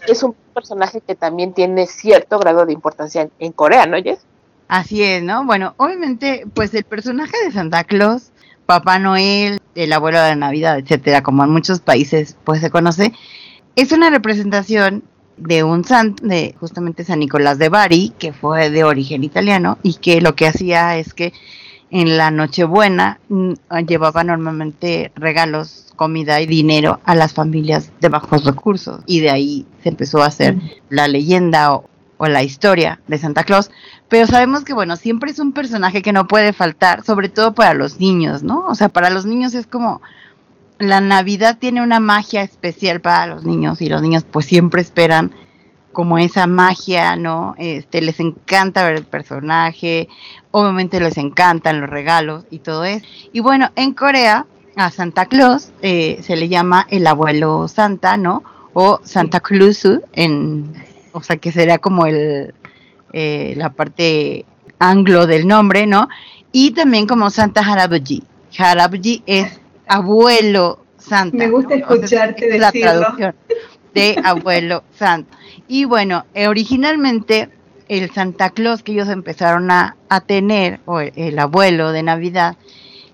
es un personaje que también tiene cierto grado de importancia en Corea ¿no Jess? Así es, ¿no? Bueno, obviamente, pues el personaje de Santa Claus, Papá Noel, el abuelo de la Navidad, etcétera, como en muchos países pues se conoce, es una representación de un santo, de justamente San Nicolás de Bari, que fue de origen italiano y que lo que hacía es que en la Nochebuena mm, llevaba normalmente regalos, comida y dinero a las familias de bajos recursos y de ahí se empezó a hacer la leyenda o, o la historia de Santa Claus, pero sabemos que bueno, siempre es un personaje que no puede faltar, sobre todo para los niños, ¿no? O sea, para los niños es como la Navidad tiene una magia especial para los niños y los niños pues siempre esperan como esa magia, ¿no? Este, les encanta ver el personaje, obviamente les encantan los regalos y todo eso. Y bueno, en Corea a Santa Claus eh, se le llama el abuelo Santa, ¿no? O Santa Clausu, en, o sea que sería como el, eh, la parte anglo del nombre, ¿no? Y también como Santa Harabuji. Harabuji es abuelo Santa. Me gusta ¿no? O sea, escucharte es la decirlo. traducción de abuelo Santa. Y bueno, eh, originalmente el Santa Claus que ellos empezaron a, a tener, o el, el abuelo de Navidad,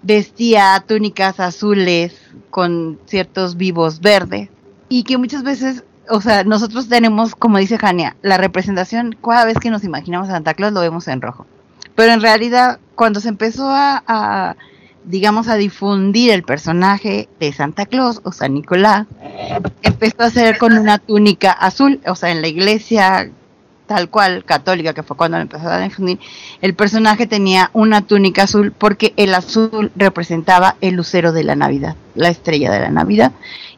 vestía túnicas azules con ciertos vivos verdes y que muchas veces, o sea, nosotros tenemos, como dice Jania, la representación, cada vez que nos imaginamos a Santa Claus lo vemos en rojo. Pero en realidad, cuando se empezó a, digamos, a difundir el personaje de Santa Claus o San Nicolás, empezó a ser con una túnica azul, o sea, en la iglesia tal cual católica, que fue cuando lo empezó a difundir, el personaje tenía una túnica azul porque el azul representaba el lucero de la Navidad, la estrella de la Navidad,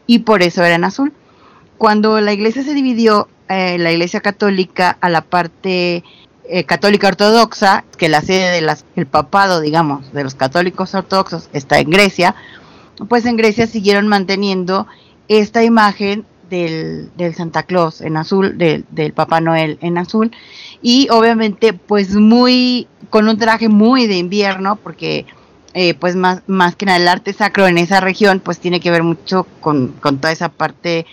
y por eso era en azul. Cuando la iglesia se dividió, eh, la iglesia católica a la parte eh, católica ortodoxa, que la sede del el papado, digamos, de los católicos ortodoxos está en Grecia, pues en Grecia siguieron manteniendo esta imagen del, del Santa Claus en azul, del, del Papá Noel en azul, y obviamente pues muy, con un traje muy de invierno, porque eh, pues más, más que nada el arte sacro en esa región pues tiene que ver mucho con, con toda esa parte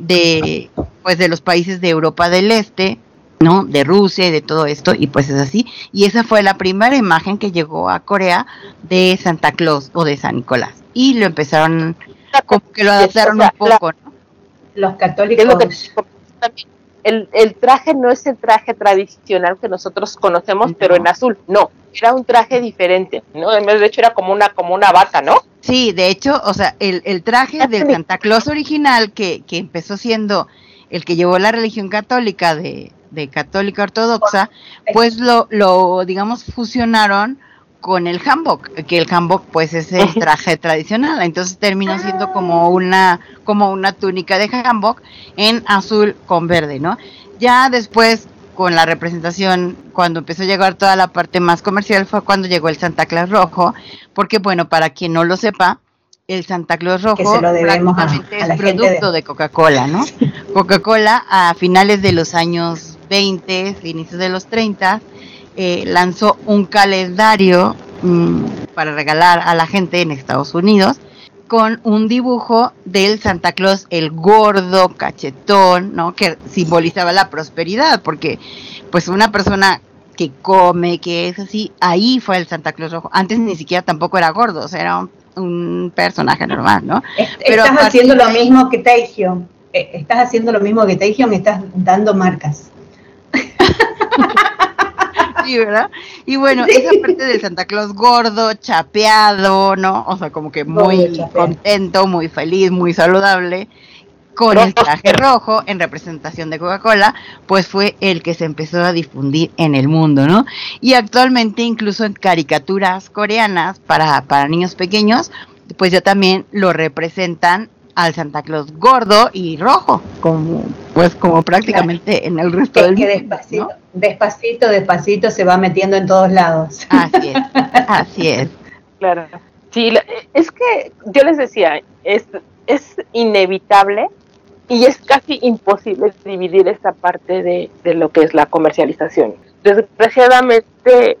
de pues de los países de Europa del Este, ¿no? De Rusia y de todo esto, y pues es así. Y esa fue la primera imagen que llegó a Corea de Santa Claus o de San Nicolás. Y lo empezaron, como que lo adaptaron un poco, ¿no? Los ¿Qué es lo que católicos. también? El, el traje no es el traje tradicional que nosotros conocemos, pero en azul, no, era un traje diferente, ¿no? De hecho era como una, como una vaca, ¿no? Sí, de hecho, o sea, el, el traje del Santa Claus original, que, que empezó siendo el que llevó la religión católica de, de católica ortodoxa, pues lo, lo, digamos, fusionaron con el hanbok, que el hanbok pues es el traje tradicional, entonces terminó siendo como una, como una túnica de hanbok en azul con verde, ¿no? Ya después con la representación, cuando empezó a llegar toda la parte más comercial, fue cuando llegó el Santa Claus rojo, porque bueno, para quien no lo sepa, el Santa Claus rojo a- a es producto de- de Coca-Cola, ¿no? Coca-Cola a finales de los años 20, inicios de los 30, eh, lanzó un calendario mm, para regalar a la gente en Estados Unidos con un dibujo del Santa Claus, el gordo, cachetón, ¿no? Que simbolizaba la prosperidad, porque pues una persona que come, que es así, ahí fue el Santa Claus rojo. Antes ni siquiera tampoco era gordo, o sea, era un, un personaje normal, ¿no? Pero a estás haciendo lo mismo que. Eh, Estás haciendo lo mismo que Taehyung, estás dando marcas. Sí, ¿verdad? Y bueno, esa parte del Santa Claus gordo, chapeado, ¿no? O sea, como que muy contento, muy feliz, muy saludable, con el traje rojo en representación de Coca-Cola, pues fue el que se empezó a difundir en el mundo, ¿no? Y actualmente incluso en caricaturas coreanas para, para niños pequeños, pues ya también lo representan al Santa Claus gordo y rojo, como pues como prácticamente en el resto del que mundo, despacito, ¿no? despacito, despacito se va metiendo en todos lados. Así es, así es. Claro. Sí, la- es que yo les decía, es, es inevitable y es casi imposible dividir esta parte de, de lo que es la comercialización. Desgraciadamente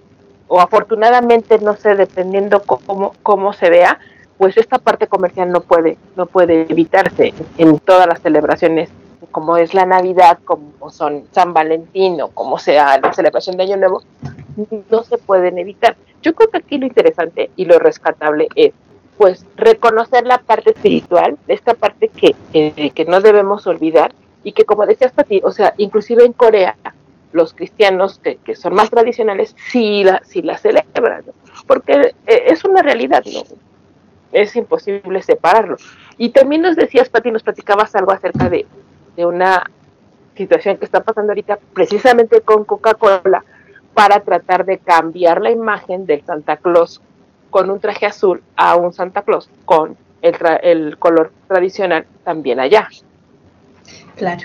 o afortunadamente, no sé, dependiendo cómo, cómo se vea, pues esta parte comercial no puede, no puede evitarse en todas las celebraciones, como es la Navidad, como son San Valentín o como sea la celebración de Año Nuevo, no se pueden evitar. Yo creo que aquí lo interesante y lo rescatable es pues reconocer la parte espiritual, esta parte que, que, que no debemos olvidar y que como decías Pati, o sea, inclusive en Corea los cristianos que, que son más tradicionales sí la, sí la celebran, porque eh, es una realidad. Es imposible separarlo. Y también nos decías, Pati, nos platicabas algo acerca de, de una situación que está pasando ahorita precisamente con Coca-Cola para tratar de cambiar la imagen del Santa Claus con un traje azul a un Santa Claus con el, tra- el color tradicional también allá. Claro.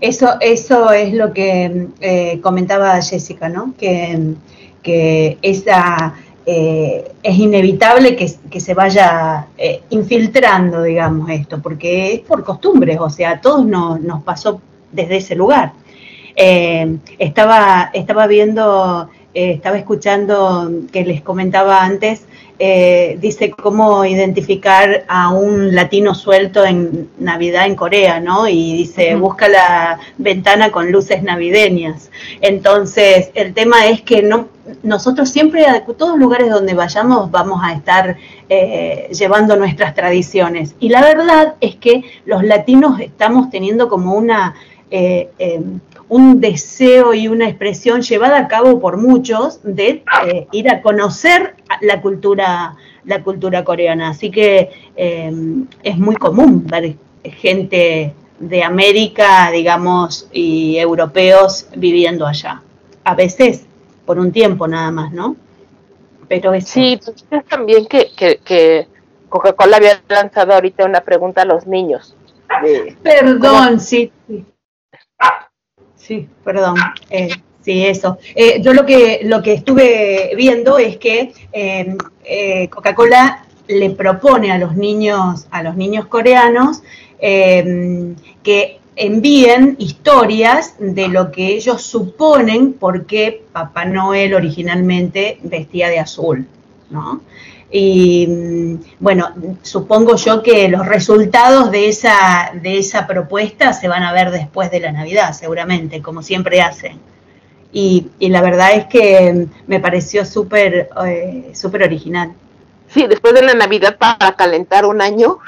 Eso, eso es lo que eh, comentaba Jessica, ¿no? Que, que esa, eh, es inevitable que, se vaya eh, infiltrando, digamos, esto, porque es por costumbres, o sea, a todos nos, nos pasó desde ese lugar. Eh, estaba, estaba viendo, estaba escuchando que les comentaba antes, eh, dice cómo identificar a un latino suelto en Navidad en Corea, ¿no? Y dice, busca la ventana con luces navideñas. Entonces, el tema es que no, nosotros siempre, a todos lugares donde vayamos, vamos a estar eh, llevando nuestras tradiciones. Y la verdad es que los latinos estamos teniendo como una... eh, eh, un deseo y una expresión llevada a cabo por muchos de eh, ir a conocer la cultura, la cultura coreana. Así que eh, es muy común ver gente de América, digamos, y europeos viviendo allá. A veces por un tiempo nada más, ¿no? Pero eso. Sí, también que, que, que Coca-Cola había lanzado ahorita una pregunta a los niños. de- Perdón, sí. sí. Sí, perdón. Eh, sí, eso. Eh, yo lo que, lo que estuve viendo es que eh, eh, Coca-Cola le propone a los niños, a los niños coreanos, eh, que envíen historias de lo que ellos suponen por qué Papá Noel originalmente vestía de azul, ¿no? Y mm, bueno, supongo yo que los resultados de esa, de esa propuesta se van a ver después de la Navidad, seguramente, como siempre hacen. Y, y la verdad es que me pareció súper eh, súper original. Sí, después de la Navidad para calentar un año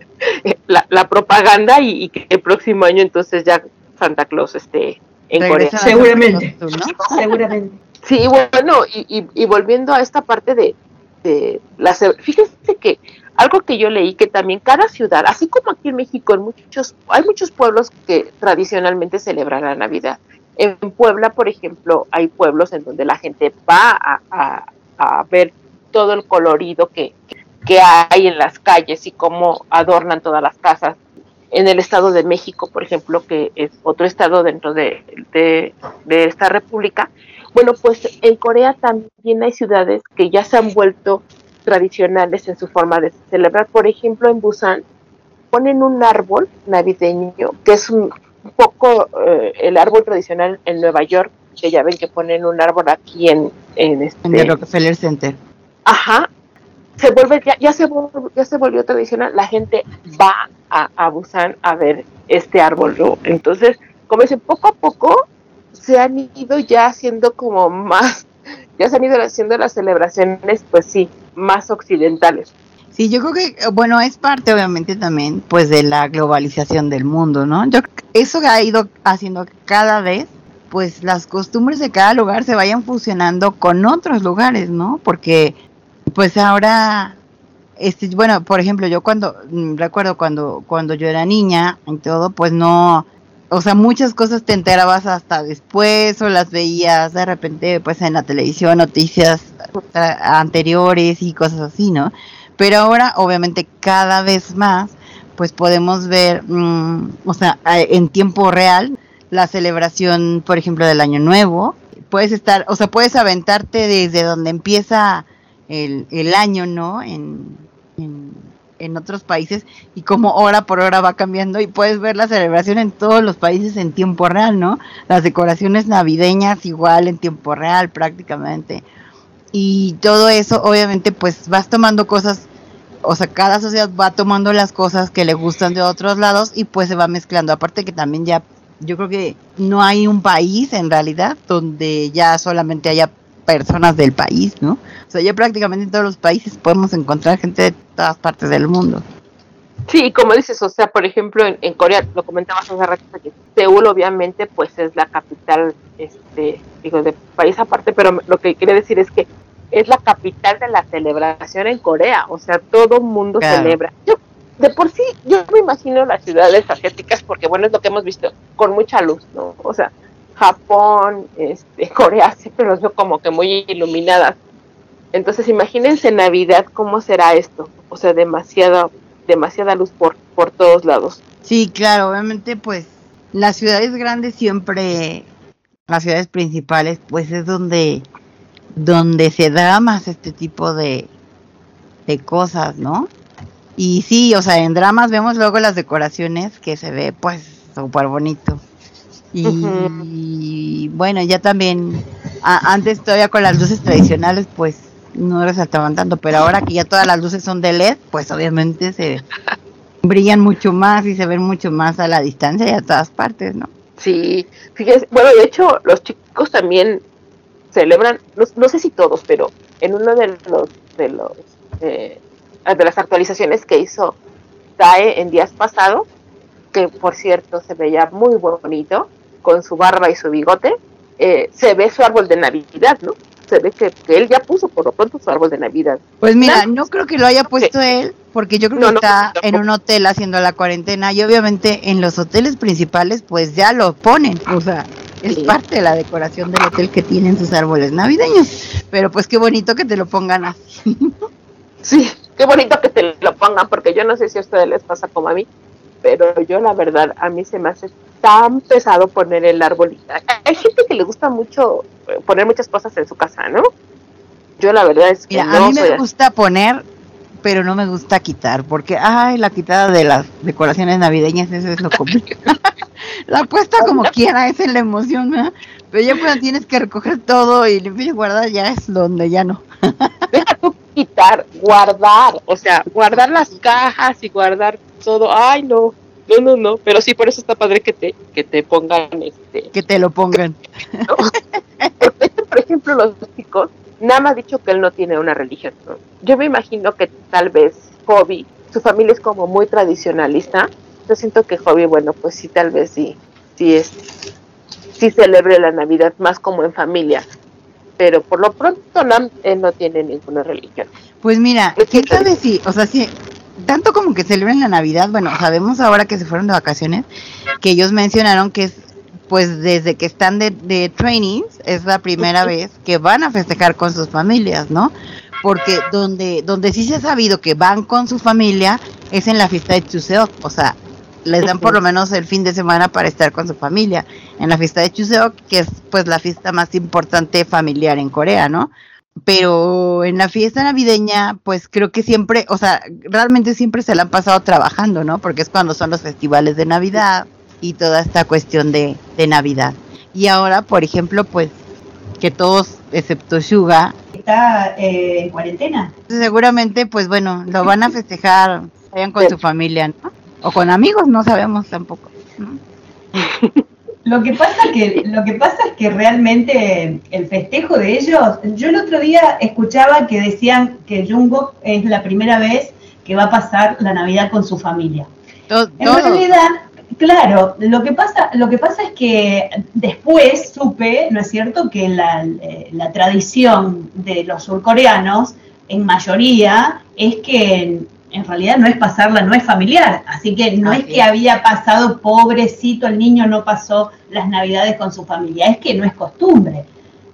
la, la propaganda y, y que el próximo año entonces ya Santa Claus esté en Corea. Regresa a Seguramente. Claus, ¿no? Seguramente. Sí, bueno, y, y, y volviendo a esta parte de, de las... Fíjense que algo que yo leí que también cada ciudad, así como aquí en México, en muchos, hay muchos pueblos que tradicionalmente celebran la Navidad. En Puebla, por ejemplo, hay pueblos en donde la gente va a, ver todo el colorido que, que hay en las calles y cómo adornan todas las casas. En el Estado de México, por ejemplo, que es otro estado dentro de, de, de esta república, bueno, pues en Corea también hay ciudades que ya se han vuelto tradicionales en su forma de celebrar. Por ejemplo, en Busan ponen un árbol navideño, que es un, poco eh, el árbol tradicional en Nueva York, que ya ven que ponen un árbol aquí en, en este... En el Rockefeller Center. Ajá, se vuelve, ya, ya, se, vol- ya se volvió tradicional, la gente va a, a Busan a ver este árbol, ¿no? Entonces, como dicen, poco a poco se han ido ya haciendo como más, ya se han ido haciendo las celebraciones, pues sí, más occidentales. Sí, yo creo que, bueno, es parte obviamente también, pues, de la globalización del mundo, ¿no? Yo eso ha ido haciendo cada vez, pues, las costumbres de cada lugar se vayan fusionando con otros lugares, ¿no? Porque, pues, ahora, este, bueno, por ejemplo, yo cuando, mm, recuerdo cuando, cuando yo era niña y todo, pues, no, o sea, muchas cosas te enterabas hasta después o las veías de repente, pues, en la televisión, noticias eh, anteriores y cosas así, ¿no? Pero ahora, obviamente, cada vez más, pues podemos ver, mm, o sea, en tiempo real, la celebración, por ejemplo, del Año Nuevo. Puedes estar, o sea, puedes aventarte desde donde empieza el, el año, ¿no? En, en otros países y como hora por hora va cambiando y puedes ver la celebración en todos los países en tiempo real, ¿no? Las decoraciones navideñas igual en tiempo real prácticamente y todo eso obviamente pues vas tomando cosas o sea cada sociedad va tomando las cosas que le gustan de otros lados y pues se va mezclando aparte que también ya yo creo que no hay un país en realidad donde ya solamente haya personas del país no o sea ya prácticamente en todos los países podemos encontrar gente de todas partes del mundo Sí, como dices, o sea, por ejemplo, en, en Corea, lo comentabas hace rato, que Seúl obviamente pues es la capital, este, digo, de país aparte, pero lo que quiere decir es que es la capital de la celebración en Corea, o sea, todo mundo Claro. celebra. Yo, de por sí, yo me imagino las ciudades asiáticas, porque bueno, es lo que hemos visto, con mucha luz, ¿no? O sea, Japón, este, Corea, siempre los veo como que muy iluminadas. Entonces, imagínense Navidad, ¿cómo será esto? O sea, demasiada, demasiada luz por, por todos lados. Sí, claro, obviamente pues las ciudades grandes siempre, las ciudades principales pues es donde, donde se da más este tipo de, de cosas, ¿no? Y sí, o sea, en dramas vemos luego las decoraciones que se ve pues súper bonito. Y, bueno, ya también, a- antes todavía con las luces tradicionales pues no resaltaban tanto, pero ahora que ya todas las luces son de LED, pues obviamente se brillan mucho más y se ven mucho más a la distancia y a todas partes, ¿no? Sí, fíjense, bueno, de hecho, los chicos también celebran, no, no sé si todos, pero en uno de los, de los, eh, de las actualizaciones que hizo TAE en días pasados, que por cierto se veía muy bonito, con su barba y su bigote, eh, se ve su árbol de Navidad, ¿no? Se ve que, que él ya puso por lo pronto su árbol de Navidad. Pues mira, No. creo que lo haya puesto él, porque yo creo No, que no, está en un hotel haciendo la cuarentena y obviamente en los hoteles principales pues ya lo ponen, o sea, es Sí. parte de la decoración del hotel que tienen sus árboles navideños, pero pues qué bonito que te lo pongan así. Sí, qué bonito que te lo pongan, porque yo no sé si a ustedes les pasa como a mí, pero yo la verdad, a mí se me hace tan pesado poner el árbol. Hay- gente que le gusta mucho eh, poner muchas cosas en su casa, ¿no? Yo la verdad es que Mira, no a mí me así. gusta poner, pero no me gusta quitar, porque, ay, la quitada de las decoraciones navideñas, eso es lo complicado. la puesta como quiera, esa es la emoción, ¿verdad? Pero ya cuando tienes que recoger todo y limpiar y guardar, ya es donde ya no. Deja tú quitar, guardar, o sea, guardar las cajas y guardar todo. Ay, no, no, no, no, pero sí, por eso está padre que te, que te pongan este. Que te lo pongan. ¿no? Porque, por ejemplo, los chicos, nada más ha dicho que él no tiene una religión. ¿no? Yo me imagino que tal vez Hobby, su familia es como muy tradicionalista. Yo siento que Hobby, bueno, pues sí, tal vez sí, sí es, sí celebre la Navidad más como en familia. Pero por lo pronto Nam, él no tiene ninguna religión. Pues mira, Es ¿qué que- tal de si, o sea, sí, tanto como que celebran la Navidad, bueno, sabemos ahora que se fueron de vacaciones, que ellos mencionaron que es, pues desde que están de, de trainings, es la primera vez que van a festejar con sus familias, ¿no? Porque donde, donde sí se ha sabido que van con su familia es en la fiesta de Chuseok, o sea, les dan por lo menos el fin de semana para estar con su familia. En la fiesta de Chuseok, que es pues la fiesta más importante familiar en Corea, ¿no? Pero en la fiesta navideña, pues creo que siempre, o sea, realmente siempre se la han pasado trabajando, ¿no? Porque es cuando son los festivales de Navidad y toda esta cuestión de, de Navidad. Y ahora, por ejemplo, pues que todos, excepto Suga, Está eh, en cuarentena. seguramente, pues bueno, lo van a festejar, vayan con Sí. su familia, ¿no? O con amigos, no sabemos tampoco. ¿no? Lo que pasa que lo que pasa es que realmente el festejo de ellos, yo el otro día escuchaba que decían que Jungkook es la primera vez que va a pasar la Navidad con su familia. En realidad, claro, lo que pasa, lo que pasa es que después supe, ¿no es cierto?, que la, eh, la tradición de los surcoreanos, en mayoría, es que en realidad no es pasarla, no es familiar. Así que no Así es que es. había pasado, pobrecito, el niño no pasó las navidades con su familia, es que no es costumbre.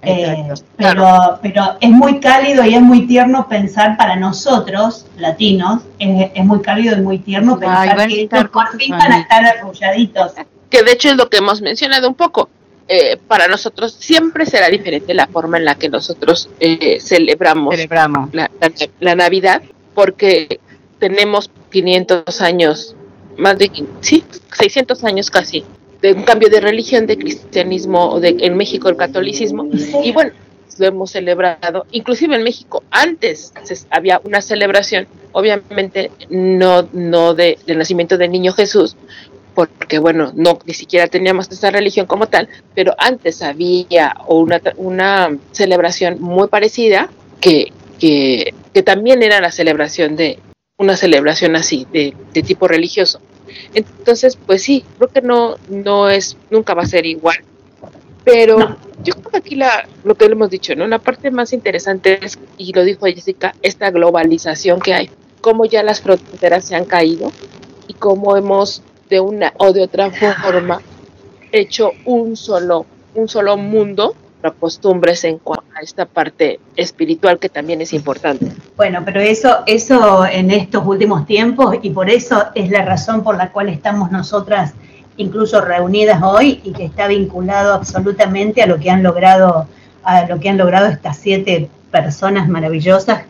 Eh, pero, pero es muy cálido y es muy tierno pensar para nosotros, latinos, es, es muy cálido y muy tierno pensar que estar por fin van a estar arrulladitos. Que de hecho es lo que hemos mencionado un poco. Eh, para nosotros siempre será diferente la forma en la que nosotros eh, celebramos Celebramos. la, la- la Navidad, porque tenemos 500 años, más de, sí, 600 años casi, de un cambio de religión, de cristianismo, de en México el catolicismo, y bueno, lo hemos celebrado, inclusive en México antes había una celebración, obviamente no, no de, del nacimiento del niño Jesús, porque bueno, no ni siquiera teníamos esa religión como tal, pero antes había una, una celebración muy parecida que, que, que también era la celebración de una celebración así, de, de tipo religioso. Entonces, pues sí, creo que no, no es, nunca va a ser igual. Pero No. yo creo que aquí la, lo que le hemos dicho, ¿no? La parte más interesante es, y lo dijo Jessica, esta globalización que hay, cómo ya las fronteras se han caído y cómo hemos de una o de otra forma hecho un solo, un solo mundo, costumbres en cuanto a esta parte espiritual que también es importante. Bueno, pero eso, eso en estos últimos tiempos, y por eso es la razón por la cual estamos nosotras incluso reunidas hoy y que está vinculado absolutamente a lo que han logrado, a lo que han logrado estas siete personas maravillosas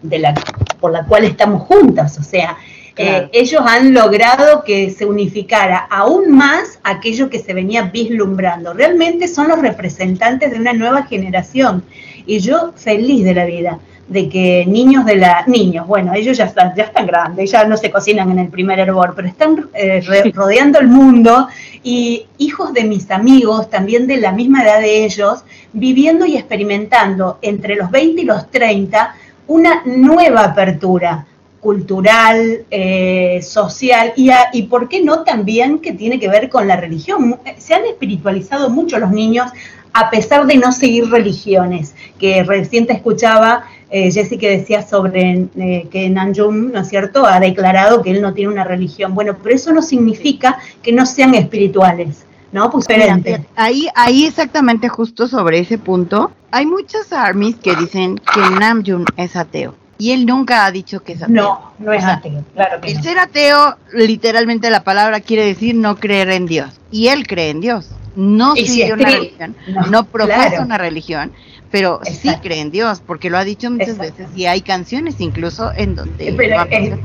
de la, por la cual estamos juntas. O sea, Claro. eh, ellos han logrado que se unificara aún más aquello que se venía vislumbrando. Realmente son los representantes de una nueva generación. Y yo feliz de la vida de que niños de la niños, bueno, ellos ya están, ya están grandes, ya no se cocinan en el primer hervor, pero están eh, re- rodeando el mundo y hijos de mis amigos, también de la misma edad de ellos, viviendo y experimentando entre los 20 y los 30 una nueva apertura cultural, eh, social y, a- y por qué no también que tiene que ver con la religión. Se han espiritualizado mucho los niños a pesar de no seguir religiones, que recién te escuchaba eh, Jessy que decía sobre eh, que Nanjum, ¿no es cierto?, ha declarado que él no tiene una religión. Bueno, pero eso no significa que no sean espirituales, ¿no? Pues Mira, ahí, ahí exactamente justo sobre ese punto, hay muchas armies que dicen que Namjoon es ateo. Y él nunca ha dicho que es ateo. No, no es O sea, ateo, claro que El no. ser ateo, literalmente la palabra quiere decir no creer en Dios. Y él cree en Dios. No si sigue una religión, no, no, profesa claro. una religión, pero sí cree en Dios, porque lo ha dicho muchas Exacto. veces y hay canciones incluso en donde Pero, lo ha eh,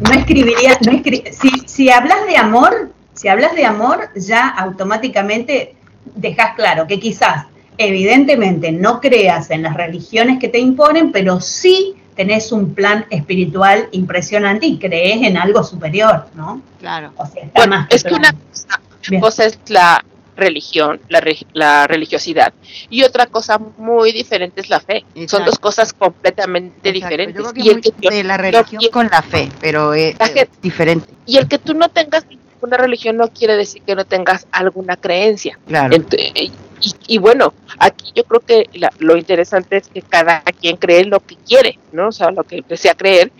no escribiría, no escri- si, si hablas de amor, si hablas de amor, ya automáticamente dejas claro que quizás, evidentemente, no creas en las religiones que te imponen, pero sí tenés un plan espiritual impresionante y crees en algo superior, ¿no? Claro. O sea, está Bueno, más que es que una cosa, es la religión, la, la religiosidad, y otra cosa muy diferente es la fe. Son dos cosas completamente Exacto, diferentes. Yo creo que y, el que yo de la religión con la fe, pero es, La gente- es diferente, y el que tú no tengas una religión no quiere decir que no tengas alguna creencia. claro. Y, y bueno, aquí yo creo que la- lo interesante es que cada quien cree lo que quiere, ¿no? O sea, lo que desea creer.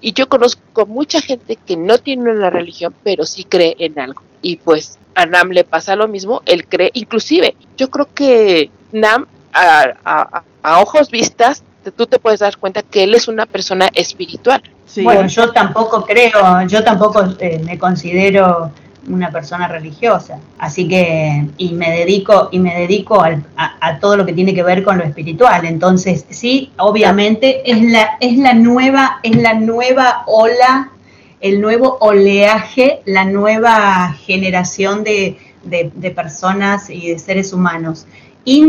Y yo conozco mucha gente que no tiene una religión, pero sí cree en algo. Y pues a Nam le pasa lo mismo, él cree, inclusive, yo creo que Nam, a, a- a ojos vistas, tú te puedes dar cuenta que él es una persona espiritual. Bueno, yo tampoco creo, yo tampoco eh, me considero una persona religiosa, así que y me dedico y me dedico al- a, a todo lo que tiene que ver con lo espiritual. Entonces, sí, obviamente es la es la nueva es la nueva ola, el nuevo oleaje, la nueva generación de, de- de personas y de seres humanos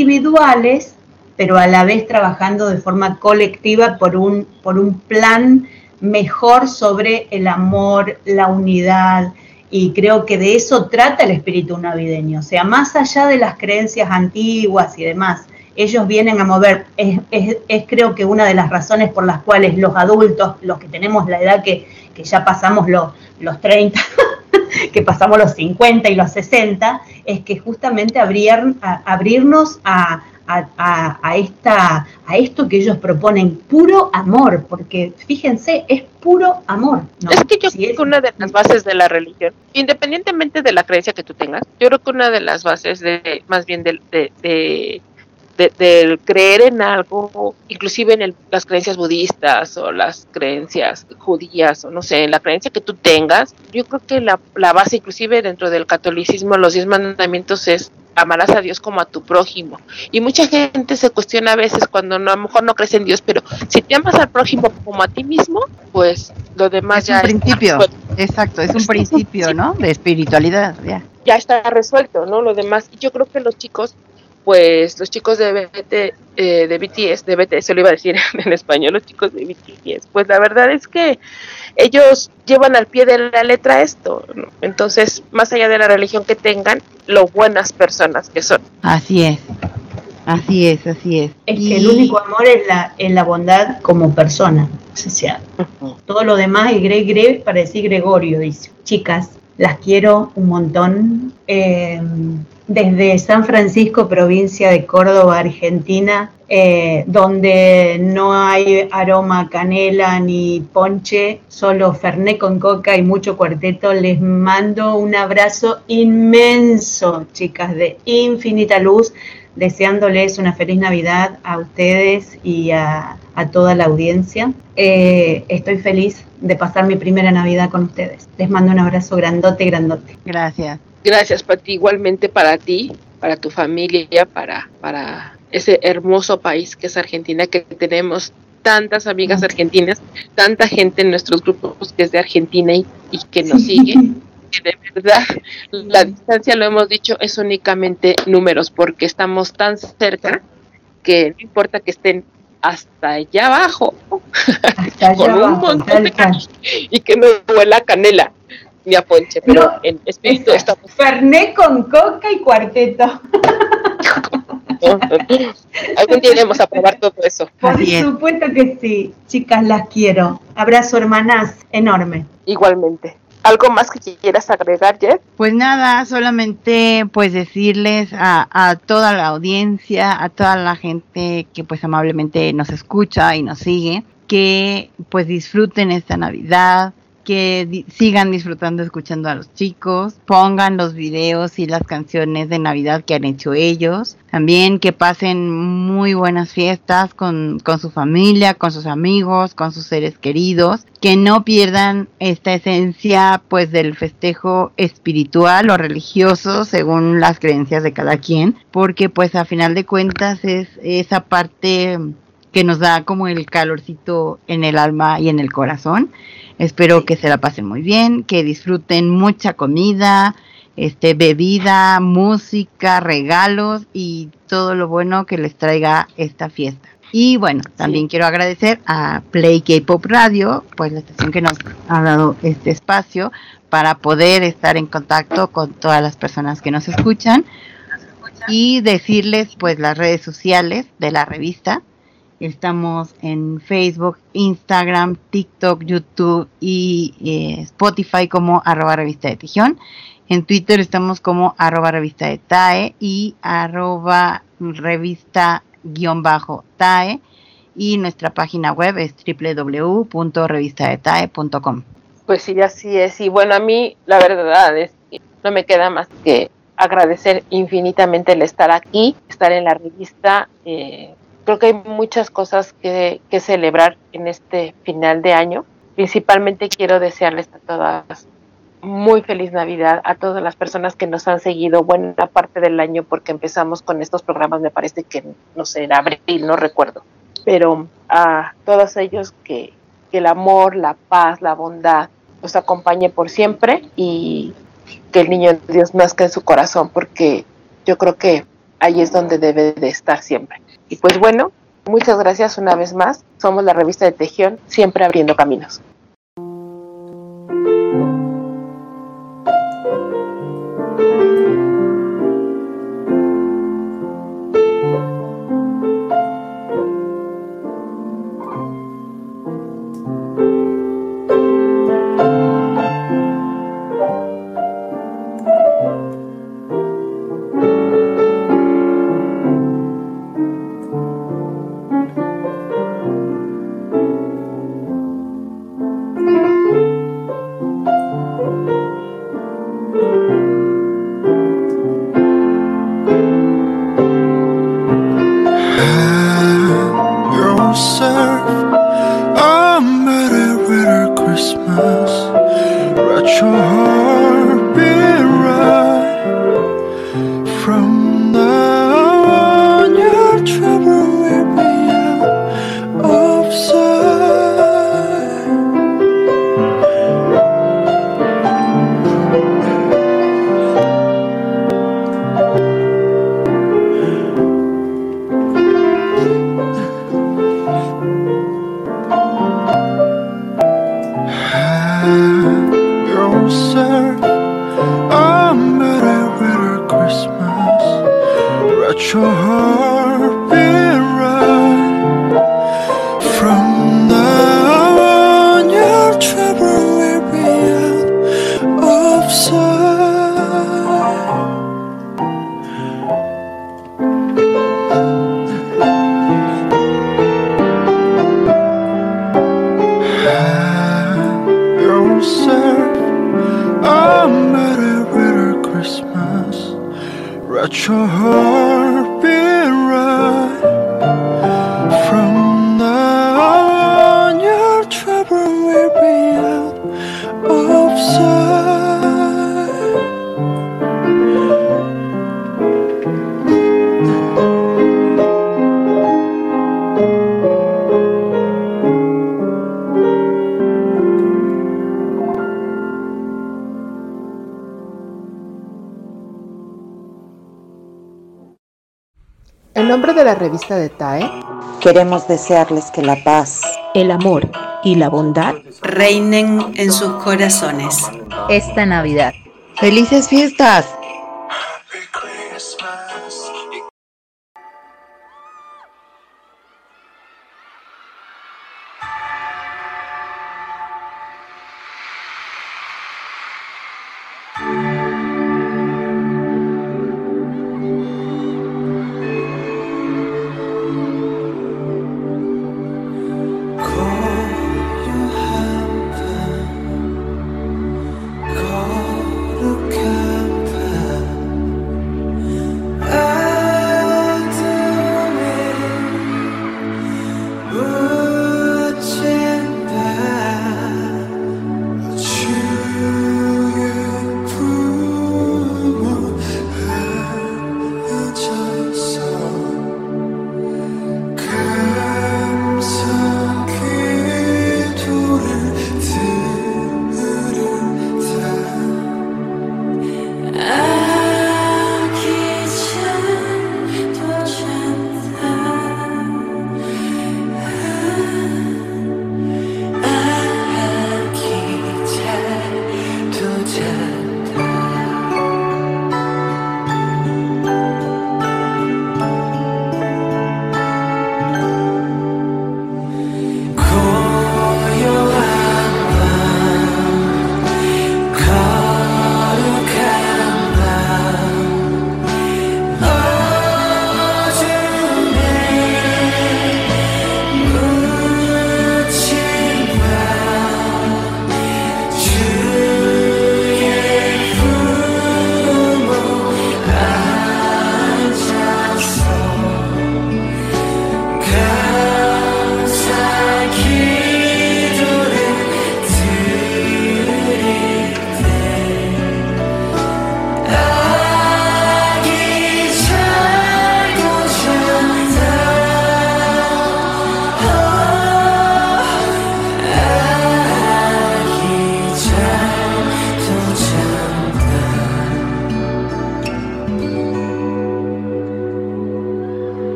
individuales, pero a la vez trabajando de forma colectiva por un por un plan mejor sobre el amor, la unidad, y creo que de eso trata el espíritu navideño, o sea, más allá de las creencias antiguas y demás, ellos vienen a mover, es, creo que una de las razones por las cuales los adultos, los que tenemos la edad que, que ya pasamos los, los 30, que pasamos los 50 y los 60, es que justamente abrirnos a, a- a- a esta, a esto que ellos proponen, puro amor, porque fíjense, es puro amor. ¿no? Es que yo Si creo es- que una de las bases de la religión, independientemente de la creencia que tú tengas, yo creo que una de las bases de, más bien del de, de, de- del creer en algo, inclusive en el- las creencias budistas o las creencias judías o no sé, en la creencia que tú tengas, yo creo que la, la base inclusive dentro del catolicismo, los diez mandamientos es amarás a Dios como a tu prójimo. Y mucha gente se cuestiona a veces cuando no, a lo mejor no crees en Dios, pero si te amas al prójimo como a ti mismo, pues lo demás es ya un está- principio, exacto, es un principio, ¿no? De espiritualidad, ya. ya está resuelto, ¿no? Lo demás, y yo creo que los chicos, pues los chicos de BT, eh, de BTS, de BTS, se lo iba a decir en español, los chicos de BTS, pues la verdad es que ellos llevan al pie de la letra esto, ¿no? Entonces, más allá de la religión que tengan, lo buenas personas que son. Así es, así es, así es. Es Y- que el único amor es la, es la bondad como persona. O sea, todo lo demás es gre, gre para decir Gregorio, dice. Chicas, las quiero un montón. Eh, desde San Francisco, provincia de Córdoba, Argentina, eh, donde no hay aroma canela ni ponche, solo ferné con coca y mucho cuarteto, les mando un abrazo inmenso, chicas, de infinita luz, deseándoles una feliz Navidad a ustedes y a, a toda la audiencia. Eh, estoy feliz de pasar mi primera Navidad con ustedes. Les mando un abrazo grandote, grandote. Gracias. Gracias, Pati, igualmente para ti, para tu familia, para, para ese hermoso país que es Argentina, que tenemos tantas amigas argentinas, tanta gente en nuestros grupos que es de Argentina y, y que nos sigue. Que de verdad, la distancia, lo hemos dicho, es únicamente números, porque estamos tan cerca que no importa que estén hasta allá abajo Hasta allá Con un montón de y que no huela canela ni a ponche, pero No, en espíritu Exacto. estamos Ferné con coca y cuarteto. Algún día iremos a probar todo eso. Por supuesto que sí. Chicas, las quiero. Abrazo, hermanas. Enorme. Igualmente. ¿Algo más que quieras agregar, Jeff? Pues nada, solamente pues decirles a, a toda la audiencia, a toda la gente que pues amablemente nos escucha y nos sigue, que pues disfruten esta Navidad, que sigan disfrutando escuchando a los chicos, pongan los videos y las canciones de Navidad que han hecho ellos, también que pasen muy buenas fiestas con, con su familia, con sus amigos, con sus seres queridos, que no pierdan esta esencia pues del festejo espiritual o religioso según las creencias de cada quien, porque pues a final de cuentas es esa parte que nos da como el calorcito en el alma y en el corazón. Espero que se la pasen muy bien, que disfruten mucha comida, este bebida, música, regalos y todo lo bueno que les traiga esta fiesta. Y bueno, también quiero agradecer a Play K-Pop Radio, pues la estación que nos ha dado este espacio para poder estar en contacto con todas las personas que nos escuchan y decirles pues las redes sociales de la revista. Estamos en Facebook, Instagram, TikTok, YouTube y eh, Spotify como arroba revista de Tijón. En Twitter estamos como arroba revista de TAE y arroba revista guion bajo TAE y nuestra página web es www.revistadetae.com. Pues sí, así es. Y bueno, a mí la verdad es que no me queda más que agradecer infinitamente el estar aquí, estar en la revista. Eh, creo que hay muchas cosas que, celebrar en este final de año. Principalmente quiero desearles a todas muy feliz Navidad a todas las personas que nos han seguido buena parte del año porque empezamos con estos programas, me parece que, no sé, en abril, no recuerdo. Pero a todos ellos que, el amor, la paz, la bondad los acompañe por siempre y que el niño de Dios nazca en su corazón porque yo creo que ahí es donde debe de estar siempre. Y pues bueno, muchas gracias una vez más. Somos la revista de Tejión, siempre abriendo caminos. La revista de TAE, Queremos desearles que la paz el amor y la bondad reinen en sus corazones. esta Navidad. ¡Felices fiestas!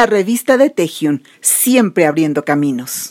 La revista de Tejion, siempre abriendo caminos.